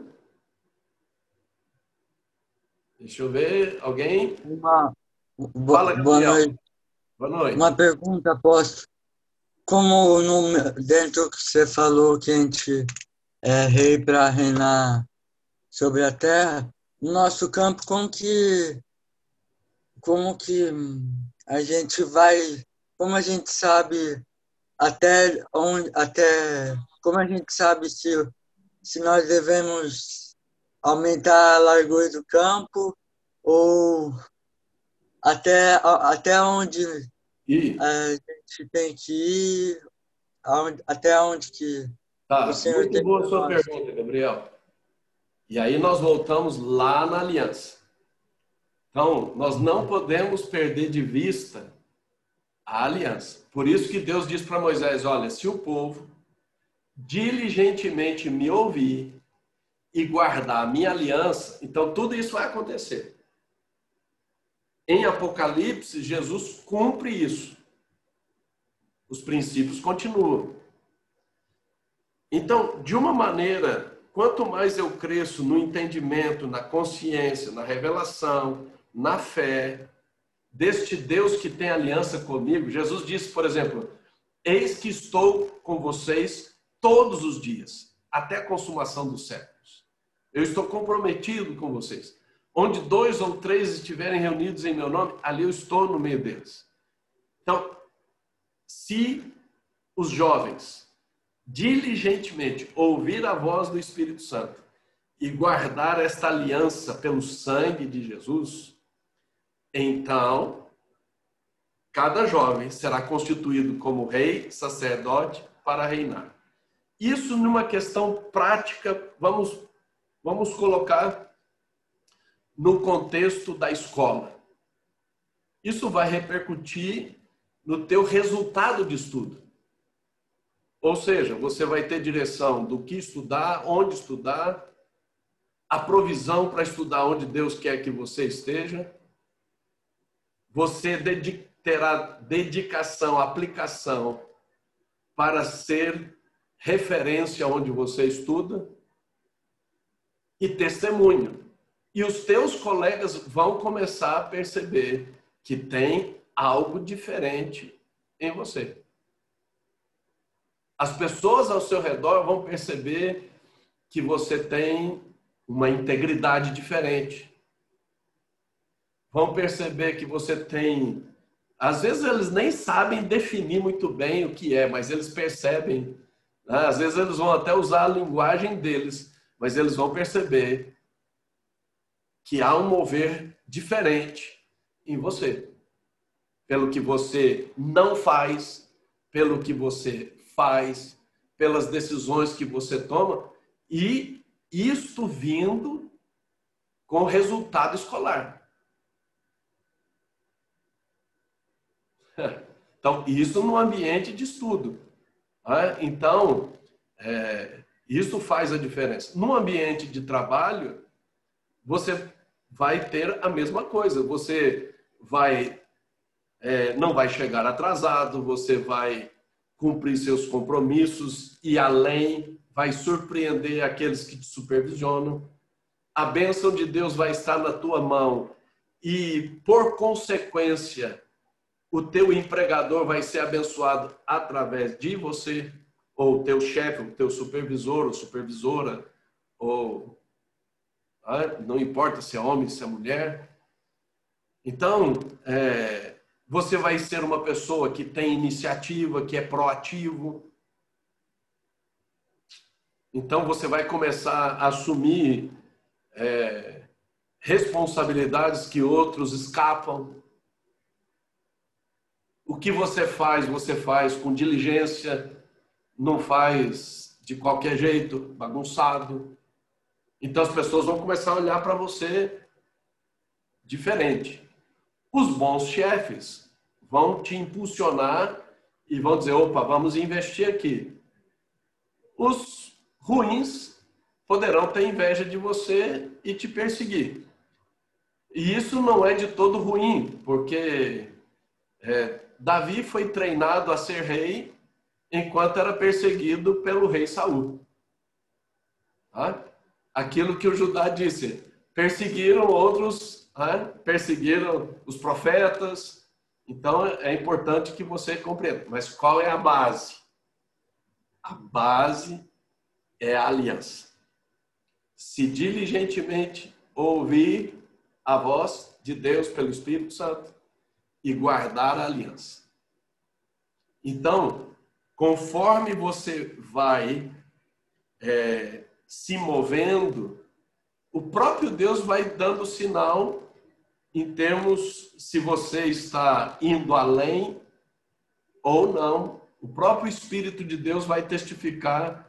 Speaker 2: Deixa eu ver. Alguém?
Speaker 5: Uma,
Speaker 2: Fala,
Speaker 5: boa noite.
Speaker 2: Boa noite.
Speaker 5: Uma pergunta, apóstolo. Como no, dentro que você falou que a gente é rei para reinar sobre a terra, no nosso campo, como que, como que a gente vai, como a gente sabe até onde, até, como a gente sabe se, se nós devemos aumentar a largura do campo ou até, até onde
Speaker 2: E,
Speaker 5: a gente tem que ir, aonde, até onde que
Speaker 2: tá, muito boa
Speaker 5: pra
Speaker 2: sua pergunta, Gabriel. E aí nós voltamos lá na aliança. Então, nós não podemos perder de vista a aliança. Por isso que Deus diz para Moisés: olha, se o povo diligentemente me ouvir e guardar a minha aliança, então tudo isso vai acontecer. Em Apocalipse, Jesus cumpre isso. Os princípios continuam. Então, de uma maneira, quanto mais eu cresço no entendimento, na consciência, na revelação, na fé deste Deus que tem aliança comigo, Jesus disse, por exemplo, eis que estou com vocês todos os dias, até a consumação dos séculos. Eu estou comprometido com vocês. Onde dois ou três estiverem reunidos em meu nome, ali eu estou no meio deles. Então, se os jovens diligentemente ouvir a voz do Espírito Santo e guardar esta aliança pelo sangue de Jesus, então cada jovem será constituído como rei, sacerdote para reinar. Isso numa questão prática, vamos vamos colocar no contexto da escola. Isso vai repercutir no teu resultado de estudo. Ou seja, você vai ter direção do que estudar, onde estudar, a provisão para estudar onde Deus quer que você esteja. Você terá dedicação, aplicação para ser referência onde você estuda e testemunho. E os teus colegas vão começar a perceber que tem algo diferente em você. As pessoas ao seu redor vão perceber que você tem uma integridade diferente. Vão perceber que você tem. Às vezes eles nem sabem definir muito bem o que é, mas eles percebem. né? Às vezes eles vão até usar a linguagem deles, mas eles vão perceber que há um mover diferente em você. Pelo que você não faz, pelo que você faz, pelas decisões que você toma, e isto vindo com resultado escolar. Então, isso no ambiente de estudo. né? Então, é, isso faz a diferença. No ambiente de trabalho, você vai ter a mesma coisa. Você vai é, não vai chegar atrasado, você vai cumprir seus compromissos e além vai surpreender aqueles que te supervisionam. A bênção de Deus vai estar na tua mão e, por consequência, o teu empregador vai ser abençoado através de você, ou o teu chefe, o teu supervisor ou supervisora, ou não importa se é homem, se é mulher. Então, é, você vai ser uma pessoa que tem iniciativa, que é proativo. Então, você vai começar a assumir é, responsabilidades que outros escapam. O que você faz, você faz com diligência, não faz de qualquer jeito, bagunçado. Então as pessoas vão começar a olhar para você diferente. Os bons chefes vão te impulsionar e vão dizer: opa, vamos investir aqui. Os ruins poderão ter inveja de você e te perseguir. E isso não é de todo ruim, porque é, Davi foi treinado a ser rei enquanto era perseguido pelo rei Saul. tá? Aquilo que o Judá disse. Perseguiram outros, tá? perseguiram os profetas. Então é importante que você compreenda. Mas qual é a base? A base é a aliança. Se diligentemente ouvir a voz de Deus pelo Espírito Santo e guardar a aliança. Então, conforme você vai é, se movendo, o próprio Deus vai dando sinal em termos se você está indo além ou não. O próprio Espírito de Deus vai testificar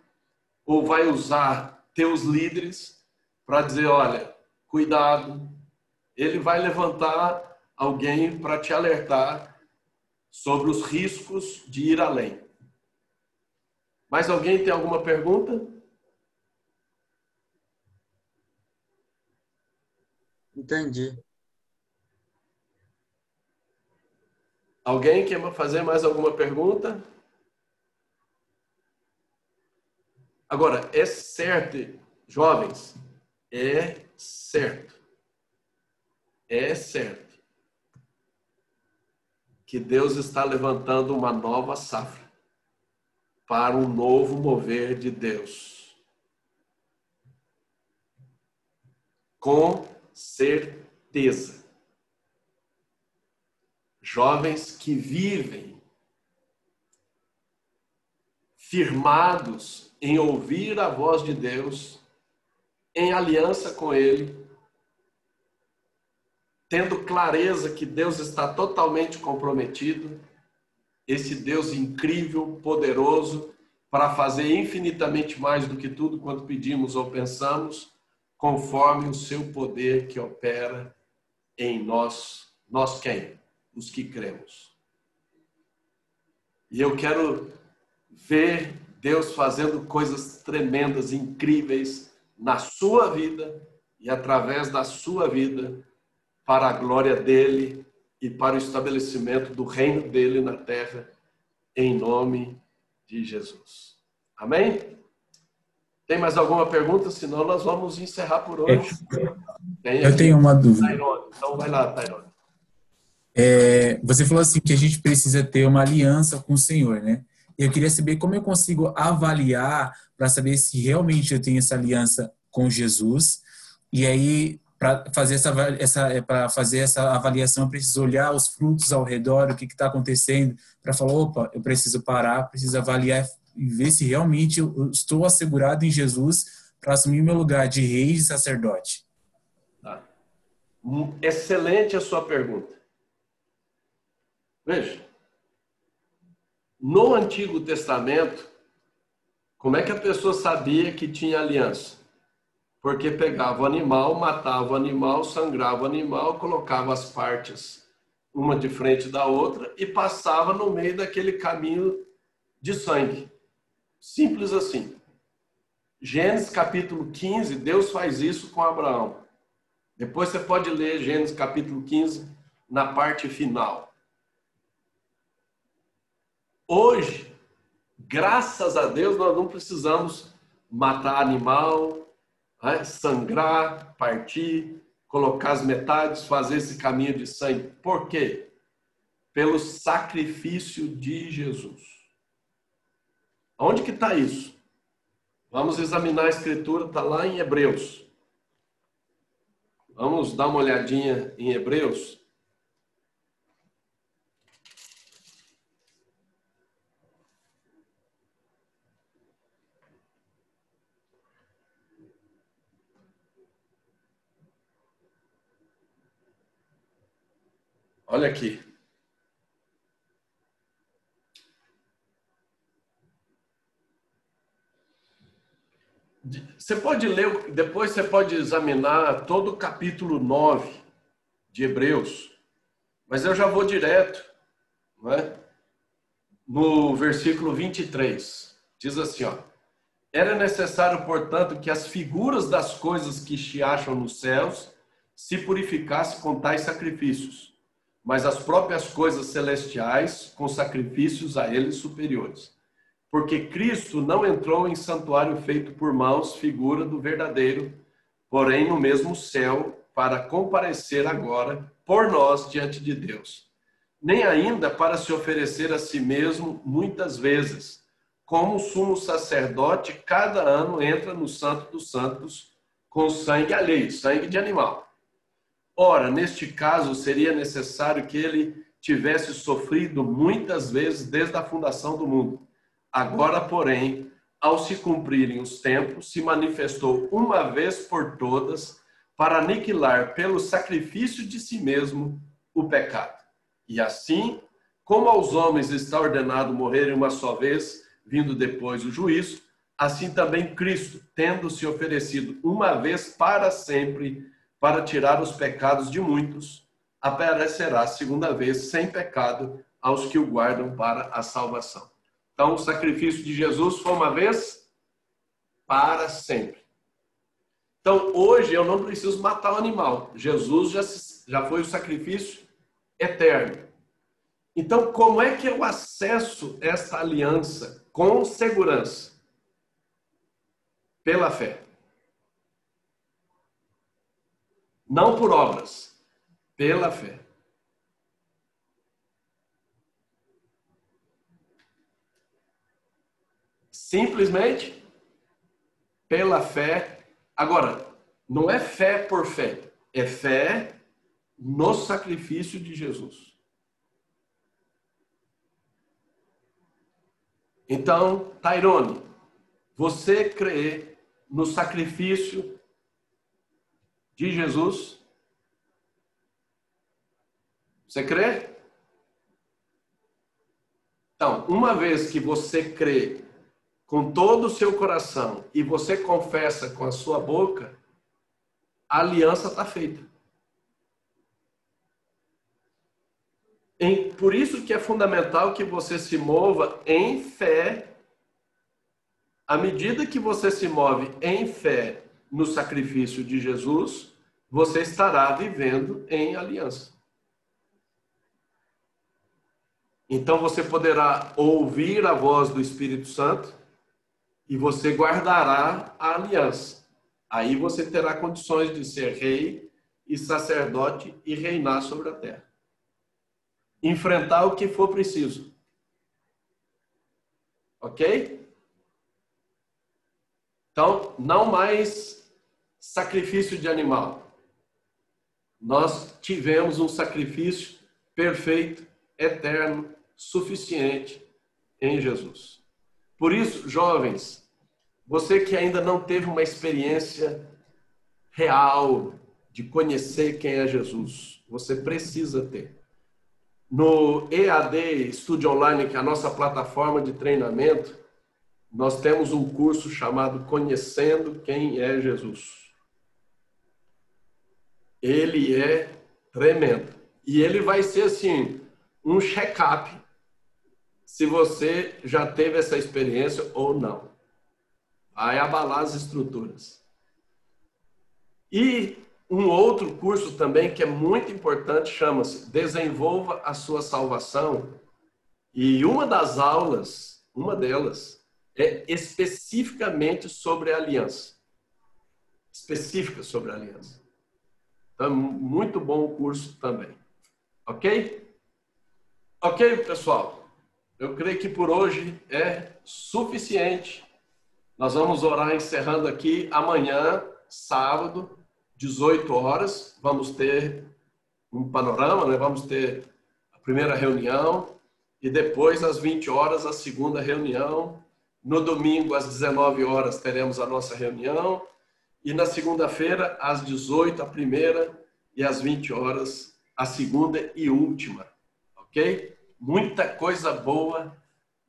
Speaker 2: ou vai usar teus líderes para dizer: olha, cuidado. Ele vai levantar alguém para te alertar sobre os riscos de ir além. Mais alguém tem alguma pergunta?
Speaker 5: Entendi.
Speaker 2: Alguém quer fazer mais alguma pergunta? Agora, é certo, jovens, é certo, é certo que Deus está levantando uma nova safra para um novo mover de Deus. Com certeza. Jovens que vivem firmados em ouvir a voz de Deus, em aliança com Ele, tendo clareza que Deus está totalmente comprometido, esse Deus incrível, poderoso, para fazer infinitamente mais do que tudo quanto pedimos ou pensamos, conforme o seu poder que opera em nós. Nós quem? Os que cremos. E eu quero ver Deus fazendo coisas tremendas, incríveis na sua vida e através da sua vida para a glória dele e para o estabelecimento do reino dele na terra, em nome de Jesus. Amém? Tem mais alguma pergunta? Senão nós vamos encerrar por hoje.
Speaker 6: Eu tenho uma dúvida.
Speaker 2: Então vai lá, Tyrone.
Speaker 6: É, você falou assim que a gente precisa ter uma aliança com o Senhor, né? Eu queria saber como eu consigo avaliar para saber se realmente eu tenho essa aliança com Jesus. E aí, para fazer essa, essa é, para fazer essa avaliação, eu preciso olhar os frutos ao redor, o que está acontecendo, para falar, opa, eu preciso parar, preciso avaliar e ver se realmente eu estou assegurado em Jesus para assumir meu lugar de rei e sacerdote.
Speaker 2: Tá. Excelente a sua pergunta. Veja, no Antigo Testamento, como é que a pessoa sabia que tinha aliança? Porque pegava o animal, matava o animal, sangrava o animal, colocava as partes uma de frente da outra e passava no meio daquele caminho de sangue. Simples assim. Gênesis capítulo 15, Deus faz isso com Abraão. Depois você pode ler Gênesis capítulo 15 na parte final. Hoje, graças a Deus, nós não precisamos matar animal, né? sangrar, partir, colocar as metades, fazer esse caminho de sangue. Por quê? Pelo sacrifício de Jesus. Onde que está isso? Vamos examinar a escritura, está lá em Hebreus. Vamos dar uma olhadinha em Hebreus. Olha aqui. Você pode ler, depois você pode examinar todo o capítulo 9 de Hebreus, mas eu já vou direto, não é? no versículo 23. Diz assim, ó: Era necessário, portanto, que as figuras das coisas que se acham nos céus se purificassem com tais sacrifícios mas as próprias coisas celestiais com sacrifícios a eles superiores. Porque Cristo não entrou em santuário feito por mãos, figura do verdadeiro, porém no mesmo céu, para comparecer agora por nós diante de Deus. Nem ainda para se oferecer a si mesmo muitas vezes, como sumo sacerdote, cada ano entra no Santo dos Santos com sangue alheio, sangue de animal. Ora, neste caso, seria necessário que ele tivesse sofrido muitas vezes desde a fundação do mundo. Agora, porém, ao se cumprirem os tempos, se manifestou uma vez por todas para aniquilar pelo sacrifício de si mesmo o pecado. E assim, como aos homens está ordenado morrerem uma só vez, vindo depois o juízo, assim também Cristo, tendo se oferecido uma vez para sempre para tirar os pecados de muitos, aparecerá segunda vez sem pecado aos que o guardam para a salvação. Então, o sacrifício de Jesus foi uma vez para sempre. Então, hoje eu não preciso matar o animal. Jesus já, já foi o sacrifício eterno. Então, como é que eu acesso essa aliança com segurança? Pela fé. Não por obras, pela fé. Simplesmente pela fé. Agora, não é fé por fé, é fé no sacrifício de Jesus. Então, Tairone, você crê no sacrifício de Jesus? Você crê? Então, uma vez que você crê com todo o seu coração e você confessa com a sua boca, a aliança está feita. Por isso que é fundamental que você se mova em fé. À medida que você se move em fé no sacrifício de Jesus, você estará vivendo em aliança. Então você poderá ouvir a voz do Espírito Santo e você guardará a aliança. Aí você terá condições de ser rei e sacerdote e reinar sobre a terra. Enfrentar o que for preciso. Ok? Então, não mais sacrifício de animal. Nós tivemos um sacrifício perfeito, eterno, suficiente em Jesus. Por isso, jovens, você que ainda não teve uma experiência real de conhecer quem é Jesus, você precisa ter. No EAD Studio Online, que é a nossa plataforma de treinamento, nós temos um curso chamado Conhecendo Quem é Jesus. Ele é tremendo. E ele vai ser assim, um check-up se você já teve essa experiência ou não. Vai abalar as estruturas. E um outro curso também que é muito importante chama-se Desenvolva a sua salvação. E uma das aulas, uma delas, é especificamente sobre a aliança. Específica sobre a aliança. Então, muito bom o curso também. Ok? Ok, pessoal? Eu creio que por hoje é suficiente. Nós vamos orar encerrando aqui amanhã, sábado, 18 horas. Vamos ter um panorama, né? vamos ter a primeira reunião e depois às 20 horas a segunda reunião. No domingo às 19 horas teremos a nossa reunião e na segunda-feira às 18 a primeira e às 20 horas a segunda e última, OK? Muita coisa boa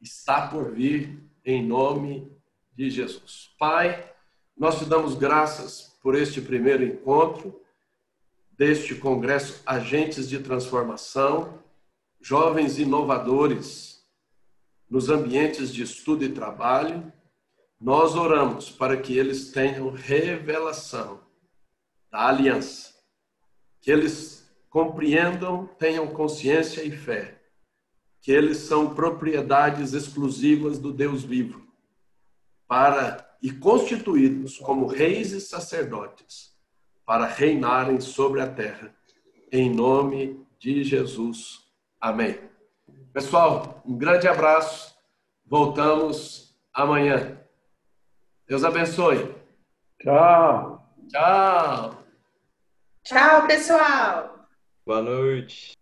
Speaker 2: está por vir em nome de Jesus. Pai, nós te damos graças por este primeiro encontro deste congresso Agentes de Transformação, jovens inovadores nos ambientes de estudo e trabalho. Nós oramos para que eles tenham revelação da aliança, que eles compreendam, tenham consciência e fé que eles são propriedades exclusivas do Deus vivo, para e constituídos como reis e sacerdotes, para reinarem sobre a terra, em nome de Jesus. Amém. Pessoal, um grande abraço. Voltamos amanhã. Deus abençoe.
Speaker 1: Tchau.
Speaker 2: Tchau.
Speaker 7: Tchau, pessoal.
Speaker 1: Boa noite.